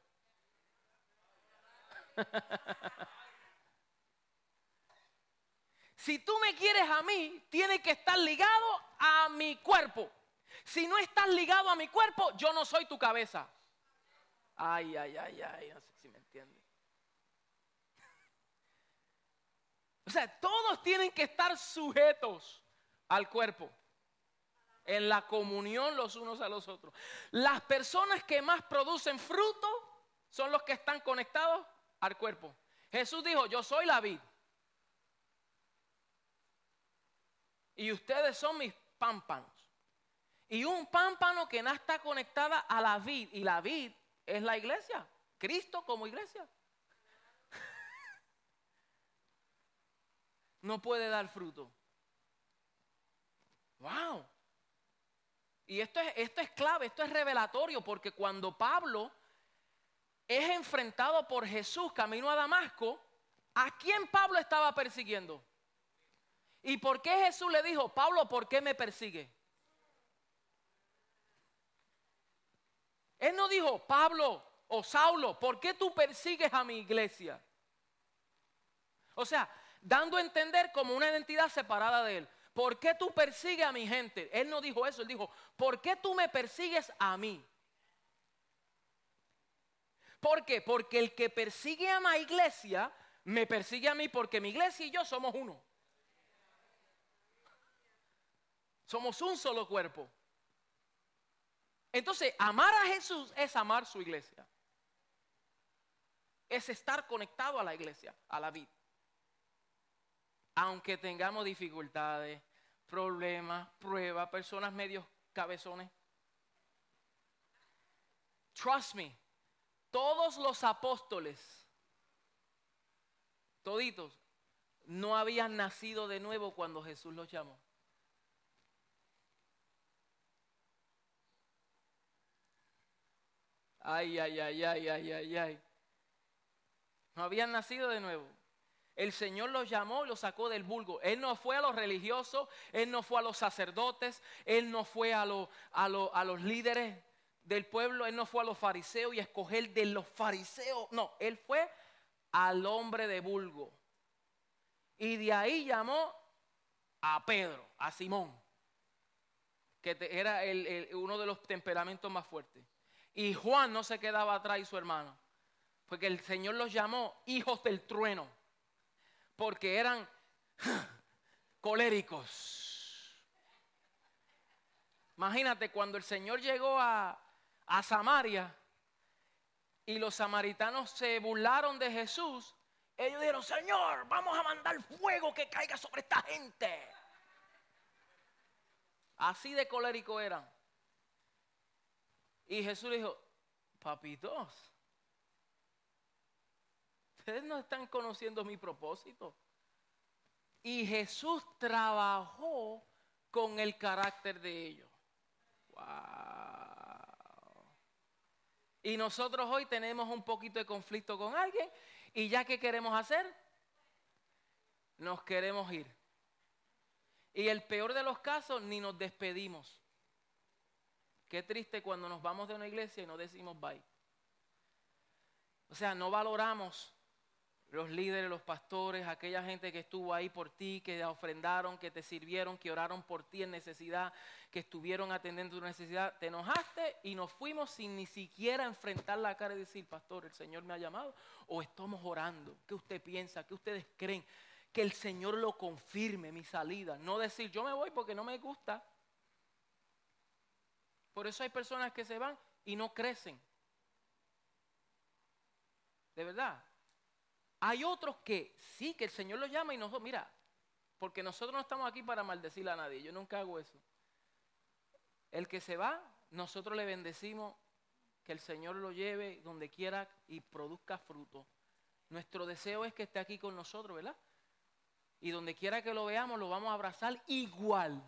*laughs* Si tú me quieres a mí, tienes que estar ligado a mi cuerpo. Si no estás ligado a mi cuerpo, yo no soy tu cabeza. Ay, ay, ay, ay, no sé si me entiendes. *laughs* O sea, todos tienen que estar sujetos al cuerpo, en la comunión los unos a los otros. Las personas que más producen fruto son los que están conectados al cuerpo. Jesús dijo, yo soy la vid. Y ustedes son mis pámpanos. Y un pámpano que no está conectada a la vid. Y la vid es la iglesia. Cristo como iglesia. *laughs* no puede dar fruto. Wow. Y esto es, esto es clave, esto es revelatorio, porque cuando Pablo es enfrentado por Jesús camino a Damasco, ¿a quién Pablo estaba persiguiendo? ¿Y por qué Jesús le dijo, Pablo, ¿por qué me persigue? Él no dijo, Pablo o Saulo, ¿por qué tú persigues a mi iglesia? O sea, dando a entender como una identidad separada de él. ¿Por qué tú persigues a mi gente? Él no dijo eso, él dijo, ¿por qué tú me persigues a mí? ¿Por qué? Porque el que persigue a mi iglesia, me persigue a mí porque mi iglesia y yo somos uno. Somos un solo cuerpo. Entonces, amar a Jesús es amar su iglesia. Es estar conectado a la iglesia, a la vida. Aunque tengamos dificultades, problemas, pruebas, personas medios cabezones. Trust me, todos los apóstoles, toditos, no habían nacido de nuevo cuando Jesús los llamó. Ay, ay, ay, ay, ay, ay, ay. No habían nacido de nuevo. El Señor los llamó y los sacó del vulgo. Él no fue a los religiosos, Él no fue a los sacerdotes, Él no fue a, a, a los líderes del pueblo, Él no fue a los fariseos y escoger de los fariseos. No, Él fue al hombre de vulgo. Y de ahí llamó a Pedro, a Simón, que era uno de los temperamentos más fuertes. Y Juan no se quedaba atrás y su hermano. Porque el Señor los llamó hijos del trueno. Porque eran coléricos. Imagínate cuando el Señor llegó a, a Samaria y los samaritanos se burlaron de Jesús. Ellos dijeron, Señor, vamos a mandar fuego que caiga sobre esta gente. Así de colérico eran. Y Jesús le dijo, papitos, ustedes no están conociendo mi propósito. y Jesús trabajó con el carácter de ellos. Wow. Y nosotros hoy tenemos un poquito de conflicto con alguien y ya que queremos hacer, nos queremos ir. Y el peor de los casos, ni nos despedimos. Qué triste cuando nos vamos de una iglesia y no decimos bye. O sea, no valoramos los líderes, los pastores, aquella gente que estuvo ahí por ti, que ofrendaron, que te sirvieron, que oraron por ti en necesidad, que estuvieron atendiendo tu necesidad. Te enojaste y nos fuimos sin ni siquiera enfrentar la cara y decir, pastor, el Señor me ha llamado o estamos orando. ¿Qué usted piensa? ¿Qué ustedes creen? Que el Señor lo confirme mi salida. No decir, yo me voy porque no me gusta. Por eso hay personas que se van y no crecen. De verdad, hay otros que sí, que el Señor los llama y nosotros, mira, porque nosotros no estamos aquí para maldecir a nadie, yo nunca hago eso. El que se va, nosotros le bendecimos, que el Señor lo lleve donde quiera y produzca fruto. Nuestro deseo es que esté aquí con nosotros, ¿verdad? Y donde quiera que lo veamos, lo vamos a abrazar igual.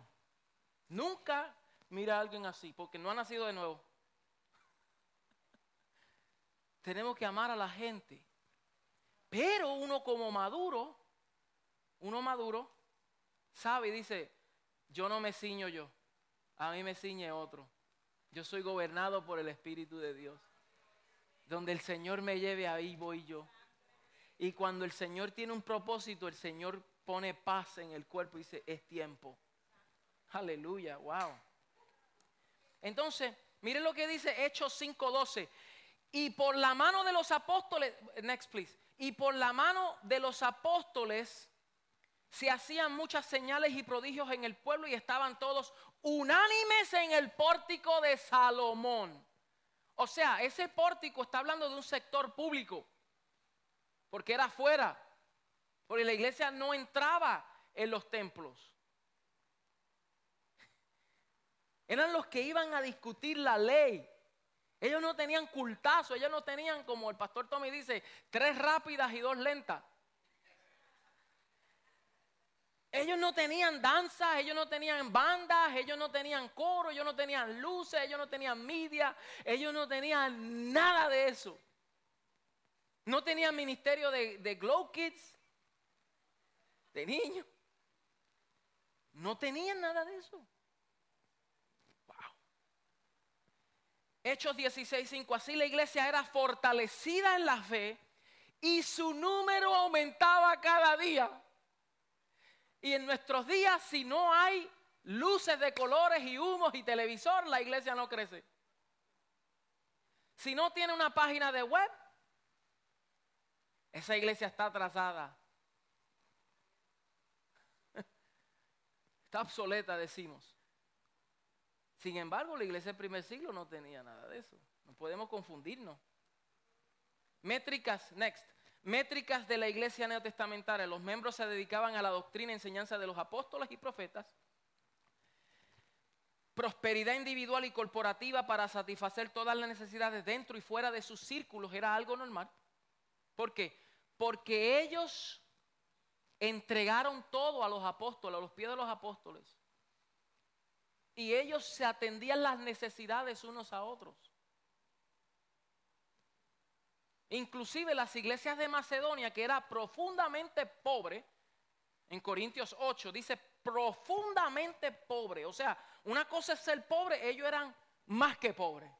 Nunca mira a alguien así, porque no ha nacido de nuevo. *laughs* Tenemos que amar a la gente pero uno como maduro, uno maduro, sabe y dice, yo no me ciño yo, a mí me ciñe otro. Yo soy gobernado por el Espíritu de Dios. Donde el Señor me lleve, ahí voy yo. Y cuando el Señor tiene un propósito, el Señor pone paz en el cuerpo y dice, es tiempo. Aleluya, wow. Entonces, miren lo que dice Hechos 5:12. Y por la mano de los apóstoles, next please y por la mano de los apóstoles se hacían muchas señales y prodigios en el pueblo y estaban todos unánimes en el pórtico de Salomón. O sea, ese pórtico está hablando de un sector público, porque era afuera, porque la iglesia no entraba en los templos. Eran los que iban a discutir la ley. Ellos no tenían cultazo, ellos no tenían, como el pastor Tommy dice, tres rápidas y dos lentas. Ellos no tenían danzas, ellos no tenían bandas, ellos no tenían coro, ellos no tenían luces, ellos no tenían media, ellos no tenían nada de eso. No tenían ministerio de, de Glow Kids, de niños. No tenían nada de eso. Hechos 16:5. Así la iglesia era fortalecida en la fe y su número aumentaba cada día. Y en nuestros días, si no hay luces de colores y humos y televisor, la iglesia no crece. Si no tiene una página de web, esa iglesia está atrasada. *laughs* Está obsoleta, decimos. Sin embargo, la iglesia del primer siglo no tenía nada de eso. No podemos confundirnos. Métricas, next. Métricas de la iglesia neotestamentaria. Los miembros se dedicaban a la doctrina y enseñanza de los apóstoles y profetas. Prosperidad individual y corporativa para satisfacer todas las necesidades dentro y fuera de sus círculos era algo normal. ¿Por qué? Porque ellos entregaron todo a los apóstoles, a los pies de los apóstoles y ellos se atendían las necesidades unos a otros. Inclusive las iglesias de Macedonia, que era profundamente pobre, en Corintios 8 dice profundamente pobre. O sea, una cosa es ser pobre, ellos eran más que pobres.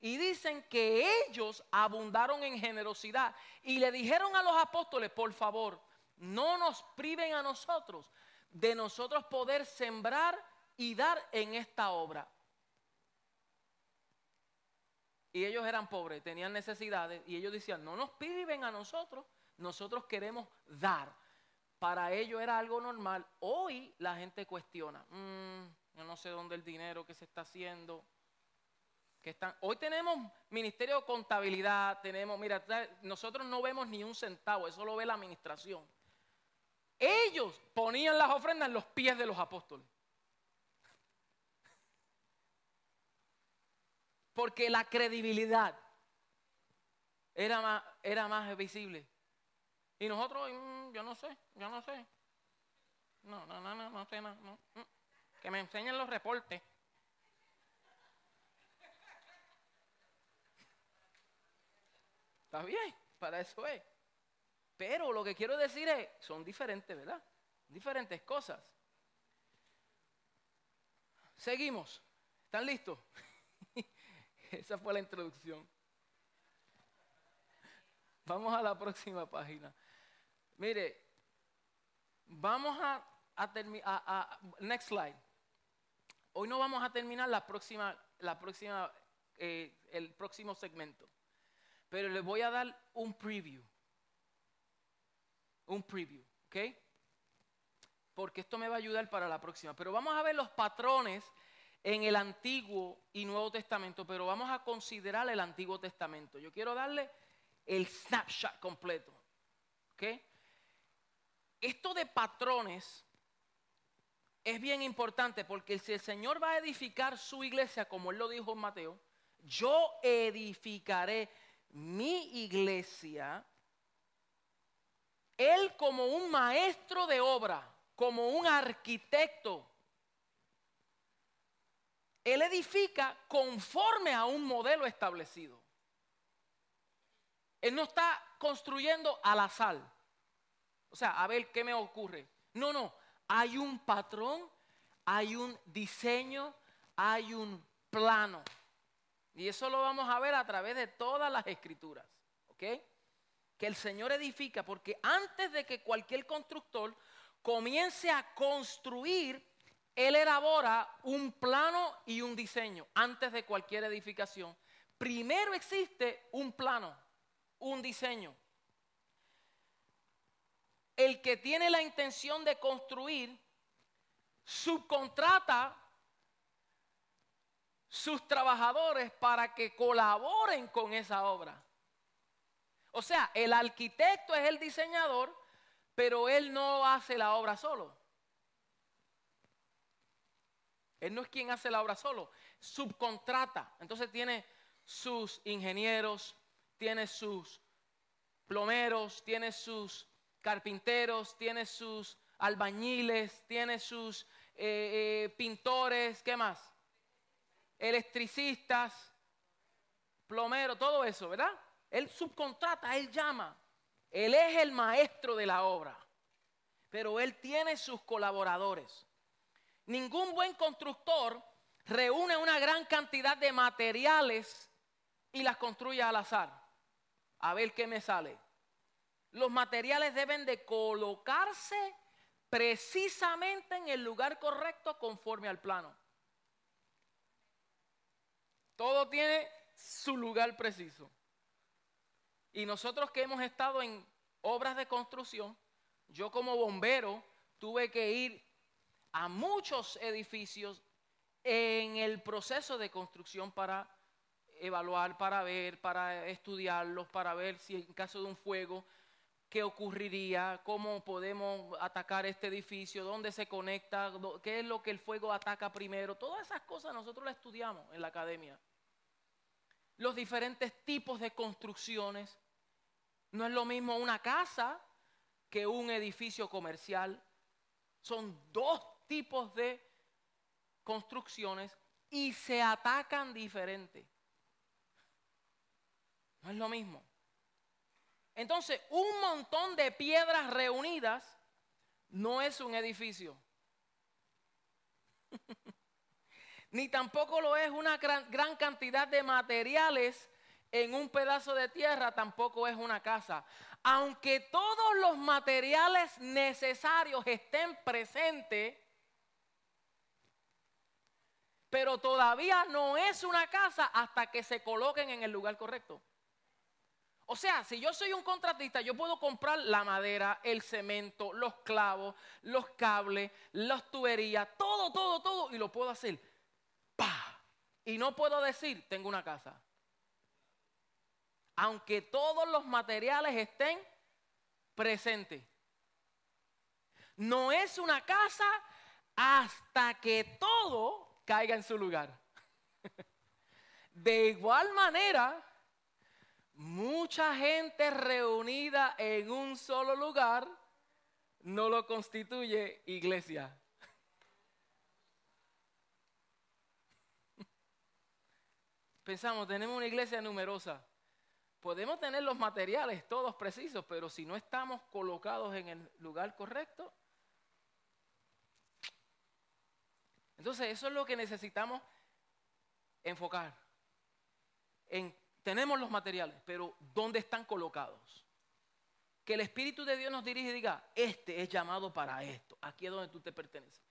Y dicen que ellos abundaron en generosidad y le dijeron a los apóstoles, por favor, no nos priven a nosotros de nosotros poder sembrar y dar en esta obra. Y ellos eran pobres, tenían necesidades y ellos decían, no nos piden a nosotros, nosotros queremos dar. Para ellos era algo normal. Hoy la gente cuestiona, mm, no sé dónde el dinero que se está haciendo. Que están, hoy tenemos ministerio de contabilidad, tenemos, mira, nosotros no vemos ni un centavo, eso lo ve la administración. Ellos ponían las ofrendas en los pies de los apóstoles. Porque la credibilidad era más, era más visible. Y nosotros, mm, yo no sé, yo no sé. No, no, no, no, no sé nada. No. Mm. Que me enseñen los reportes. Está bien, para eso es. Pero lo que quiero decir es, son diferentes, ¿verdad? Diferentes cosas. Seguimos. ¿Están listos? *laughs* Esa fue la introducción. Vamos a la próxima página. Mire, vamos a, terminar. Next slide. Hoy no vamos a terminar la próxima, la próxima, eh, el próximo segmento. Pero les voy a dar un preview. Un preview, ¿ok? Porque esto me va a ayudar para la próxima. Pero vamos a ver los patrones en el Antiguo y Nuevo Testamento, pero vamos a considerar el Antiguo Testamento. Yo quiero darle el snapshot completo. Esto de patrones es bien importante porque si el Señor va a edificar su iglesia, como Él lo dijo en Mateo, yo edificaré mi iglesia, Él como un maestro de obra, como un arquitecto, él edifica conforme a un modelo establecido. Él no está construyendo al azar. O sea, a ver qué me ocurre. No, no. Hay un patrón, hay un diseño, hay un plano. Y eso lo vamos a ver a través de todas las escrituras. ¿Ok? Que el Señor edifica, porque antes de que cualquier constructor comience a construir, él elabora un plano y un diseño antes de cualquier edificación. Primero existe un plano, un diseño. El que tiene la intención de construir subcontrata sus trabajadores para que colaboren con esa obra. O sea, el arquitecto es el diseñador, pero él no hace la obra solo. Él no es quien hace la obra solo, subcontrata. Entonces tiene sus ingenieros, tiene sus plomeros, tiene sus carpinteros, tiene sus albañiles, tiene sus eh, eh, pintores, ¿qué más? Electricistas, plomeros, todo eso, ¿verdad? Él subcontrata, él llama. Él es el maestro de la obra, pero él tiene sus colaboradores. Ningún buen constructor reúne una gran cantidad de materiales y las construye al azar. A ver qué me sale. Los materiales deben de colocarse precisamente en el lugar correcto conforme al plano. Todo tiene su lugar preciso. Y nosotros que hemos estado en obras de construcción, yo como bombero tuve que ir a muchos edificios en el proceso de construcción para evaluar, para ver, para estudiarlos, para ver si en caso de un fuego, qué ocurriría, cómo podemos atacar este edificio, dónde se conecta, qué es lo que el fuego ataca primero. Todas esas cosas nosotros las estudiamos en la academia. Los diferentes tipos de construcciones. No es lo mismo una casa que un edificio comercial. Son dos tipos de construcciones y se atacan diferente. No es lo mismo. Entonces, un montón de piedras reunidas no es un edificio. *laughs* Ni tampoco lo es una gran, cantidad de materiales en un pedazo de tierra, tampoco es una casa. Aunque todos los materiales necesarios estén presentes, pero todavía no es una casa hasta que se coloquen en el lugar correcto. O sea, si yo soy un contratista, yo puedo comprar la madera, el cemento, los clavos, los cables, las tuberías, todo, todo, todo, y lo puedo hacer. ¡Pah! Y no puedo decir, tengo una casa. Aunque todos los materiales estén presentes. No es una casa hasta que todo caiga en su lugar. *laughs* De igual manera, mucha gente reunida en un solo lugar no lo constituye iglesia. *laughs* Pensamos, tenemos una iglesia numerosa. Podemos tener los materiales todos precisos, pero si no estamos colocados en el lugar correcto, entonces eso es lo que necesitamos enfocar. En, tenemos los materiales, pero ¿dónde están colocados? Que el Espíritu de Dios nos dirige y diga, este es llamado para esto, aquí es donde tú te perteneces.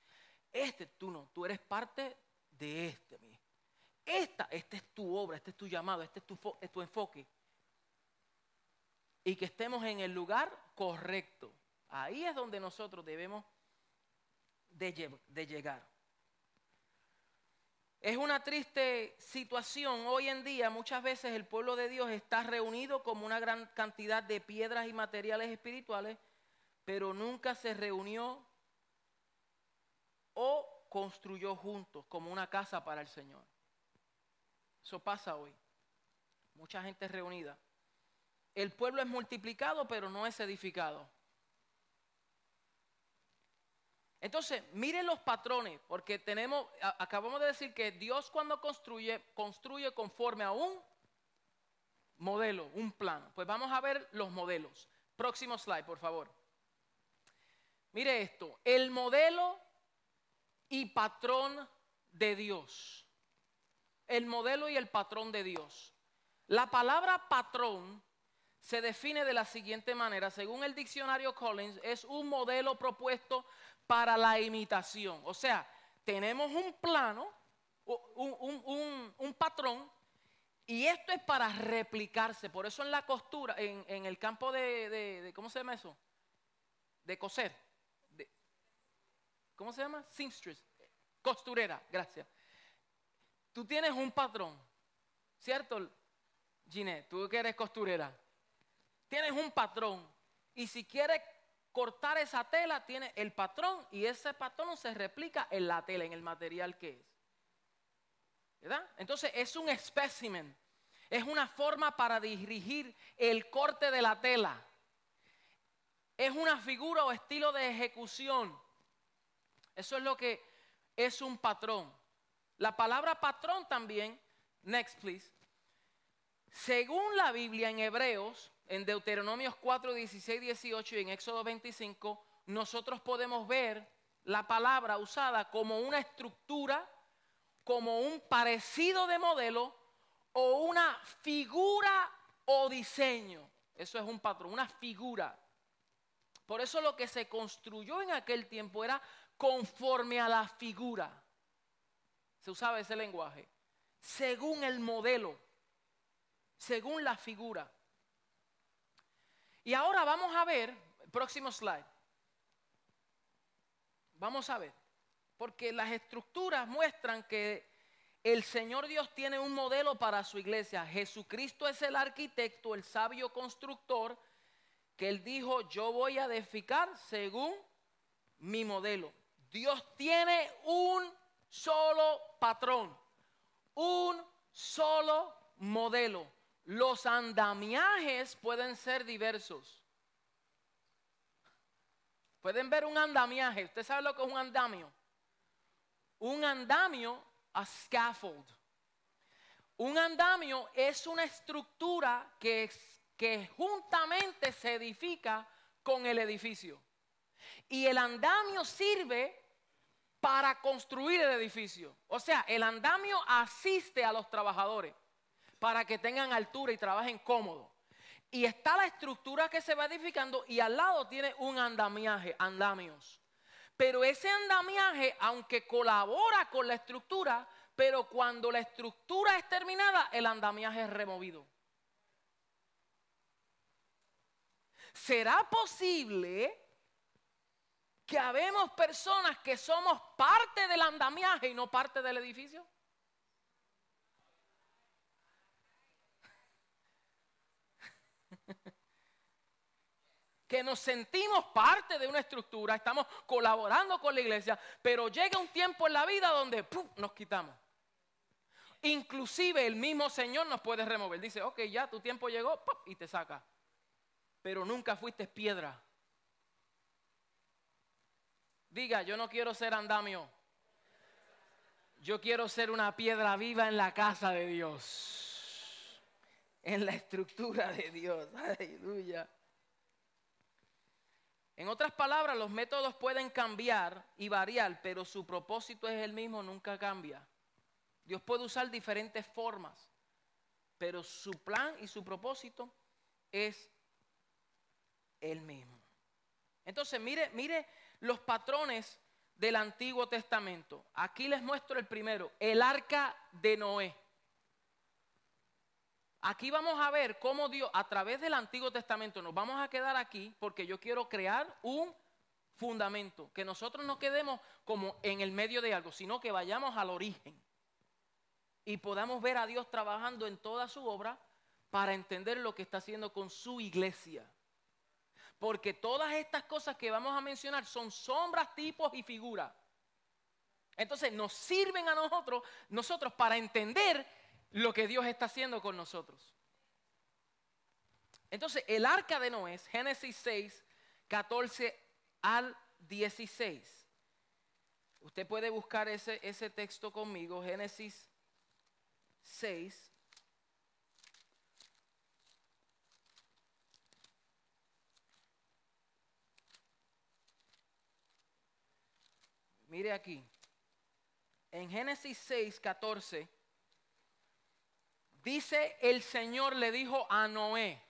Este tú no, tú eres parte de este. Esta, esta es tu obra, este es tu llamado, este es tu enfoque y que estemos en el lugar correcto. Ahí es donde nosotros debemos de, llegar. Es una triste situación. Hoy en día muchas veces el pueblo de Dios está reunido como una gran cantidad de piedras y materiales espirituales, pero nunca se reunió o construyó juntos como una casa para el Señor. Eso pasa hoy. Mucha gente reunida, el pueblo es multiplicado, pero no es edificado. Entonces, miren los patrones, porque tenemos, acabamos de decir que Dios cuando construye, construye conforme a un modelo, un plan. Pues vamos a ver los modelos. Próximo slide, por favor. Mire esto, el modelo y patrón de Dios. El modelo y el patrón de Dios. La palabra patrón se define de la siguiente manera. Según el diccionario Collins, es un modelo propuesto para la imitación. O sea, tenemos un plano, un, patrón, y esto es para replicarse. Por eso en la costura, en, el campo de, ¿cómo se llama eso? De coser. ¿Cómo se llama? Seamstress. Costurera, gracias. Tú tienes un patrón, ¿cierto? Ginette, tú que eres costurera. Tienes un patrón. Y si quieres cortar esa tela, tiene el patrón y ese patrón se replica en la tela, en el material que es. ¿Verdad? Entonces es un espécimen. Es una forma para dirigir el corte de la tela. Es una figura o estilo de ejecución. Eso es lo que es un patrón. La palabra patrón también, next please, según la Biblia en Hebreos, en Deuteronomios 4, 16, 18 y en Éxodo 25, nosotros podemos ver la palabra usada como una estructura, como un parecido de modelo o una figura o diseño. Eso es un patrón, una figura. Por eso lo que se construyó en aquel tiempo era conforme a la figura. Se usaba ese lenguaje. Según el modelo, según la figura. Y ahora vamos a ver, próximo slide. Vamos a ver, porque las estructuras muestran que el Señor Dios tiene un modelo para su iglesia. Jesucristo es el arquitecto, el sabio constructor, que él dijo, yo voy a edificar según mi modelo. Dios tiene un solo patrón, un solo modelo. Los andamiajes pueden ser diversos. Pueden ver un andamiaje. ¿Usted sabe lo que es un andamio? Un andamio, a scaffold. Un andamio es una estructura que, que juntamente se edifica con el edificio. Y el andamio sirve para construir el edificio. O sea, el andamio asiste a los trabajadores para que tengan altura y trabajen cómodo. Y está la estructura que se va edificando y al lado tiene un andamiaje, andamios. Pero ese andamiaje, aunque colabora con la estructura, pero cuando la estructura es terminada, el andamiaje es removido. ¿Será posible que habemos personas que somos parte del andamiaje y no parte del edificio? Que nos sentimos parte de una estructura, estamos colaborando con la iglesia, pero llega un tiempo en la vida donde nos quitamos. Inclusive el mismo Señor nos puede remover. Dice, ok, ya tu tiempo llegó y te saca. Pero nunca fuiste piedra. Diga, yo no quiero ser andamio. Yo quiero ser una piedra viva en la casa de Dios. En la estructura de Dios. *laughs* Aleluya. En otras palabras, los métodos pueden cambiar y variar, pero su propósito es el mismo, nunca cambia. Dios puede usar diferentes formas, pero su plan y su propósito es el mismo. Entonces, mire, mire los patrones del Antiguo Testamento. Aquí les muestro el primero, el arca de Noé. Aquí vamos a ver cómo Dios, a través del Antiguo Testamento, nos vamos a quedar aquí porque yo quiero crear un fundamento, que nosotros no quedemos como en el medio de algo, sino que vayamos al origen y podamos ver a Dios trabajando en toda su obra para entender lo que está haciendo con su iglesia. Porque todas estas cosas que vamos a mencionar son sombras, tipos y figuras. Entonces nos sirven a nosotros, nosotros para entender lo que Dios está haciendo con nosotros. Entonces, el arca de Noé, Génesis 6, 14 al 16. Usted puede buscar ese, ese texto conmigo, Génesis 6. Mire aquí. En Génesis 6, 14 Dice el Señor le dijo a Noé,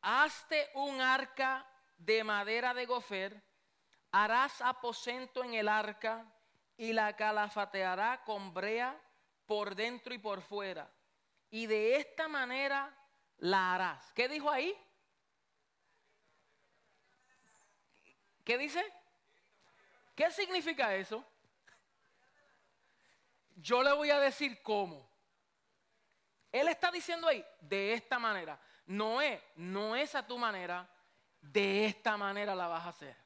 hazte un arca de madera de gofer, harás aposento en el arca y la calafateará con brea por dentro y por fuera. Y de esta manera la harás. ¿Qué dijo ahí? ¿Qué dice? ¿Qué significa eso? Yo le voy a decir cómo. Él está diciendo ahí, de esta manera. Noé, no es a tu manera, de esta manera la vas a hacer.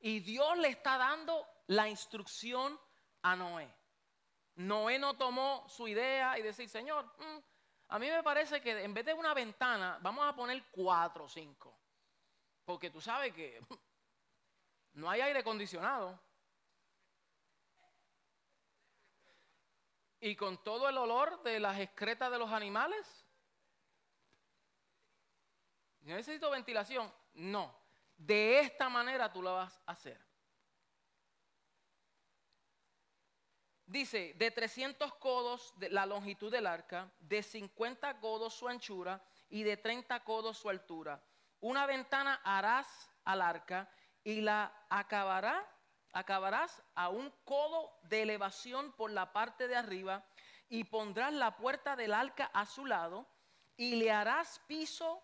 Y Dios le está dando la instrucción a Noé. Noé no tomó su idea y decir, Señor, mm, a mí me parece que en vez de una ventana, vamos a poner cuatro o cinco. Porque tú sabes que no hay aire acondicionado. Y con todo el olor de las excretas de los animales? ¿Necesito ventilación? No. De esta manera tú la vas a hacer. Dice, de 300 codos la longitud del arca, de 50 codos su anchura y de 30 codos su altura. Una ventana harás al arca y la acabará acabarás a un codo de elevación por la parte de arriba y pondrás la puerta del arca a su lado y le harás piso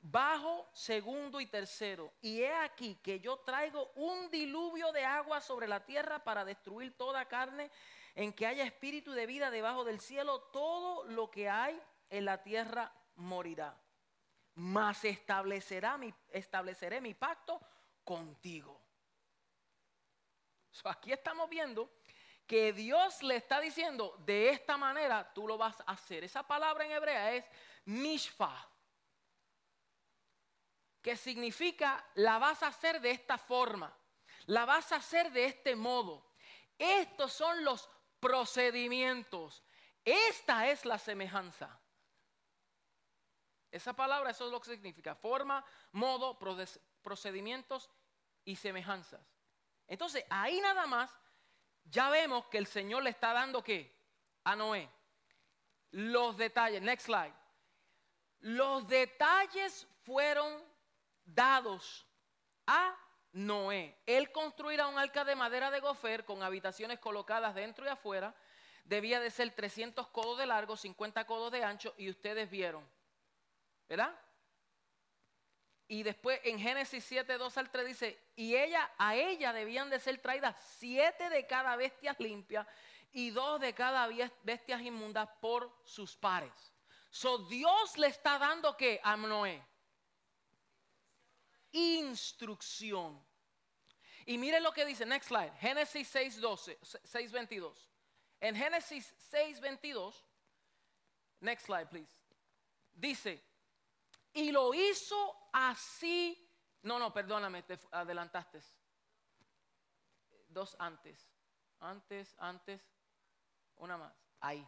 bajo, segundo y tercero. Y he aquí que yo traigo un diluvio de agua sobre la tierra para destruir toda carne en que haya espíritu de vida debajo del cielo. Todo lo que hay en la tierra morirá. Mas mi, estableceré mi pacto contigo aquí estamos viendo que Dios le está diciendo, de esta manera tú lo vas a hacer. Esa palabra en hebrea es mishfa, que significa la vas a hacer de esta forma, la vas a hacer de este modo. Estos son los procedimientos. Esta es la semejanza. Esa palabra, eso es lo que significa. Forma, modo, procedimientos y semejanzas. Entonces, ahí nada más, ya vemos que el Señor le está dando qué? A Noé. Los detalles. Next slide. Los detalles fueron dados a Noé. Él construirá un arca de madera de gofer con habitaciones colocadas dentro y afuera. Debía de ser 300 codos de largo, 50 codos de ancho y ustedes vieron. ¿Verdad? Y después en Génesis 7, 2 al 3 dice, y ella, a ella debían de ser traídas siete de cada bestia limpia y dos de cada bestias inmundas por sus pares. So Dios le está dando que a Noé instrucción. Y mire lo que dice, next slide, Génesis 6, 12, 6, 22. En Génesis 6, 22, next slide please, dice, y lo hizo así No, no, perdóname, te adelantaste. Dos antes. Antes, antes. Una más. Ahí.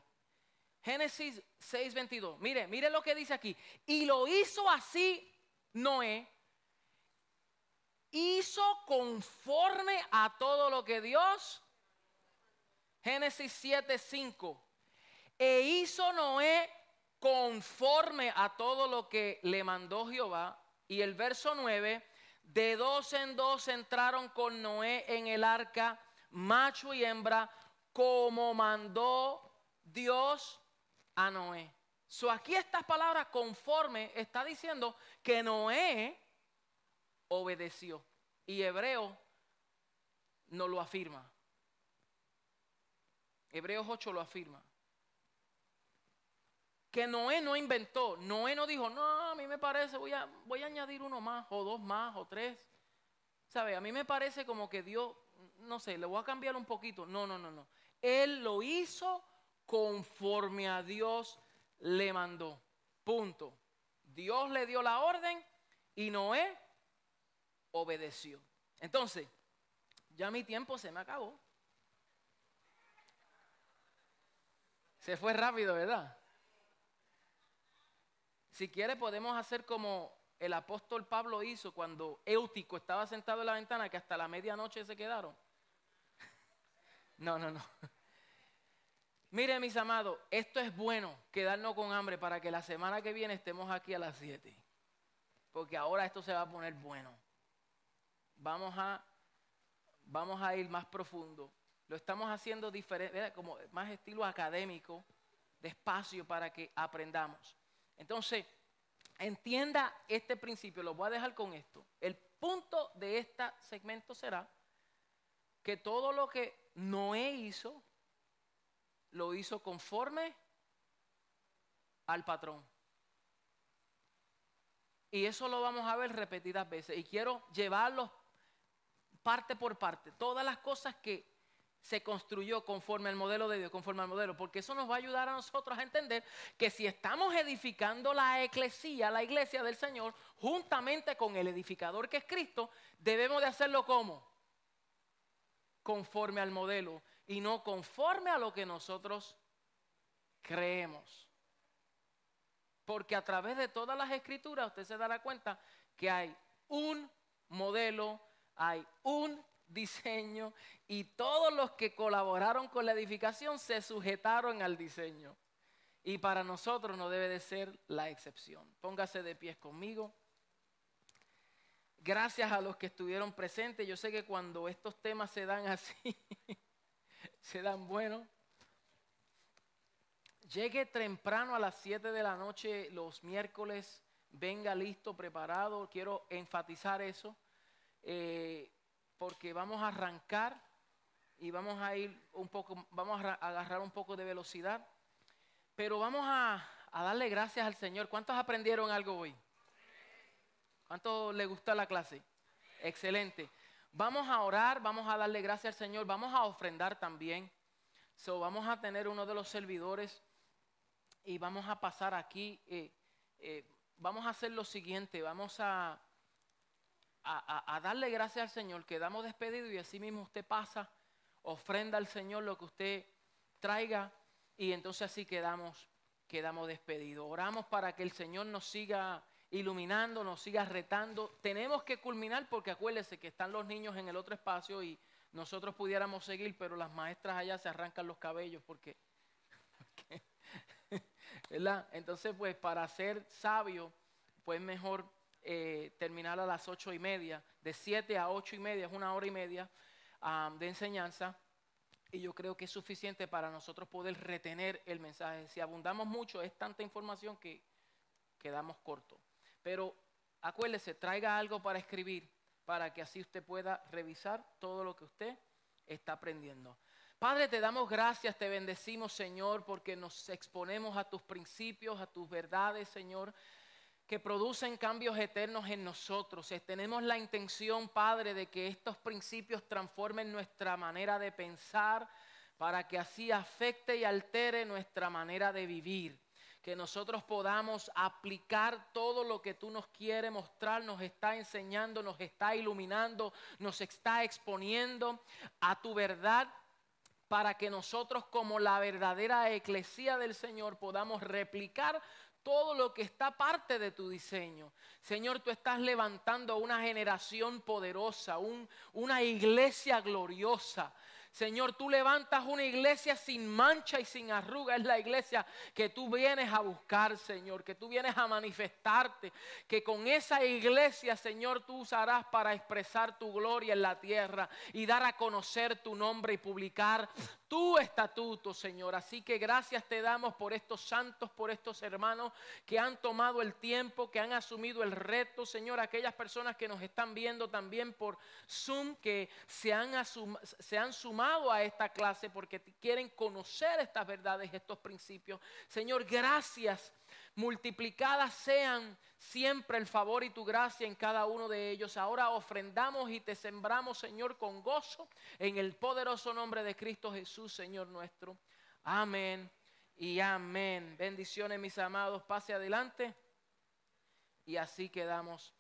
Génesis 6:22. Mire, mire lo que dice aquí. Y lo hizo así Noé. Hizo conforme a todo lo que Dios. Génesis 7:5. E hizo Noé conforme a todo lo que le mandó Jehová. Y el verso 9, de dos en dos entraron con Noé en el arca, macho y hembra, como mandó Dios a Noé. So aquí estas palabras conforme está diciendo que Noé obedeció. Y Hebreo no lo afirma. Hebreos 8 lo afirma. Que Noé no inventó. Noé no dijo, no, a mí me parece, voy a, voy a añadir uno más, o dos más, o tres. ¿Sabe? A mí me parece como que Dios, no sé, le voy a cambiar un poquito. No, no, no, no. Él lo hizo conforme a Dios le mandó. Punto. Dios le dio la orden y Noé obedeció. Entonces, ya mi tiempo se me acabó. Se fue rápido, ¿verdad? Si quiere podemos hacer como el apóstol Pablo hizo cuando Éutico estaba sentado en la ventana que hasta la medianoche se quedaron. *laughs* No, no, no. *laughs* Mire, mis amados, esto es bueno, quedarnos con hambre para que la semana que viene estemos aquí a las 7. Porque ahora esto se va a poner bueno. Vamos a, vamos a ir más profundo. Lo estamos haciendo diferente, como más estilo académico, despacio para que aprendamos. Entonces, entienda este principio, lo voy a dejar con esto. El punto de este segmento será que todo lo que Noé hizo, lo hizo conforme al patrón. Y eso lo vamos a ver repetidas veces. Y quiero llevarlos parte por parte. Todas las cosas que se construyó conforme al modelo de Dios, conforme al modelo, porque eso nos va a ayudar a nosotros a entender que si estamos edificando la eclesía, la iglesia del Señor, juntamente con el edificador que es Cristo, debemos de hacerlo como conforme al modelo y no conforme a lo que nosotros creemos. Porque a través de todas las escrituras usted se dará cuenta que hay un modelo, hay un diseño y todos los que colaboraron con la edificación se sujetaron al diseño. Y para nosotros no debe de ser la excepción. Póngase de pies conmigo. Gracias a los que estuvieron presentes. Yo sé que cuando estos temas se dan así, *laughs* se dan buenos. Llegue temprano a las 7 de la noche los miércoles, venga listo, preparado. Quiero enfatizar eso, eh, porque vamos a arrancar y vamos a ir un poco, vamos a agarrar un poco de velocidad, pero vamos a, darle gracias al Señor. ¿Cuántos aprendieron algo hoy? ¿Cuántos le gusta la clase? Excelente. Vamos a orar, vamos a darle gracias al Señor, vamos a ofrendar también. So, vamos a tener uno de los servidores y vamos a pasar aquí. Eh, eh, vamos a hacer lo siguiente, vamos a, a, darle gracias al Señor, quedamos despedidos y así mismo usted pasa, ofrenda al Señor lo que usted traiga y entonces así quedamos, quedamos despedidos. Oramos para que el Señor nos siga iluminando, nos siga retando. Tenemos que culminar porque acuérdese que están los niños en el otro espacio y nosotros pudiéramos seguir, pero las maestras allá se arrancan los cabellos porque, *laughs* ¿verdad? Entonces, pues para ser sabio, pues mejor eh, terminar a las ocho y media, de siete a ocho y media, es una hora y media de enseñanza. Y yo creo que es suficiente para nosotros poder retener el mensaje. Si abundamos mucho, es tanta información que quedamos cortos. Pero acuérdese, traiga algo para escribir, para que así usted pueda revisar todo lo que usted está aprendiendo. Padre, te damos gracias, te bendecimos, Señor, porque nos exponemos a tus principios, a tus verdades, Señor, que producen cambios eternos en nosotros. Tenemos la intención, Padre, de que estos principios transformen nuestra manera de pensar, para que así afecte y altere nuestra manera de vivir que nosotros podamos aplicar todo lo que tú nos quieres mostrar, nos está enseñando, nos está iluminando, nos está exponiendo a tu verdad para que nosotros como la verdadera eclesía del Señor podamos replicar todo lo que está parte de tu diseño. Señor, tú estás levantando una generación poderosa, una iglesia gloriosa. Señor, tú levantas una iglesia sin mancha y sin arruga. Es la iglesia que tú vienes a buscar, Señor, que tú vienes a manifestarte. Que con esa iglesia, Señor, tú usarás para expresar tu gloria en la tierra y dar a conocer tu nombre y publicar tu estatuto, Señor. Así que gracias te damos por estos santos, por estos hermanos que han tomado el tiempo, que han asumido el reto, Señor. Aquellas personas que nos están viendo también por Zoom, que se han, se han sumado a esta clase porque quieren conocer estas verdades, estos principios. Señor, gracias. Multiplicadas sean siempre el favor y tu gracia en cada uno de ellos. Ahora ofrendamos y te sembramos, Señor, con gozo en el poderoso nombre de Cristo Jesús, Señor nuestro. Amén y amén. Bendiciones, mis amados. Pase adelante. Y así quedamos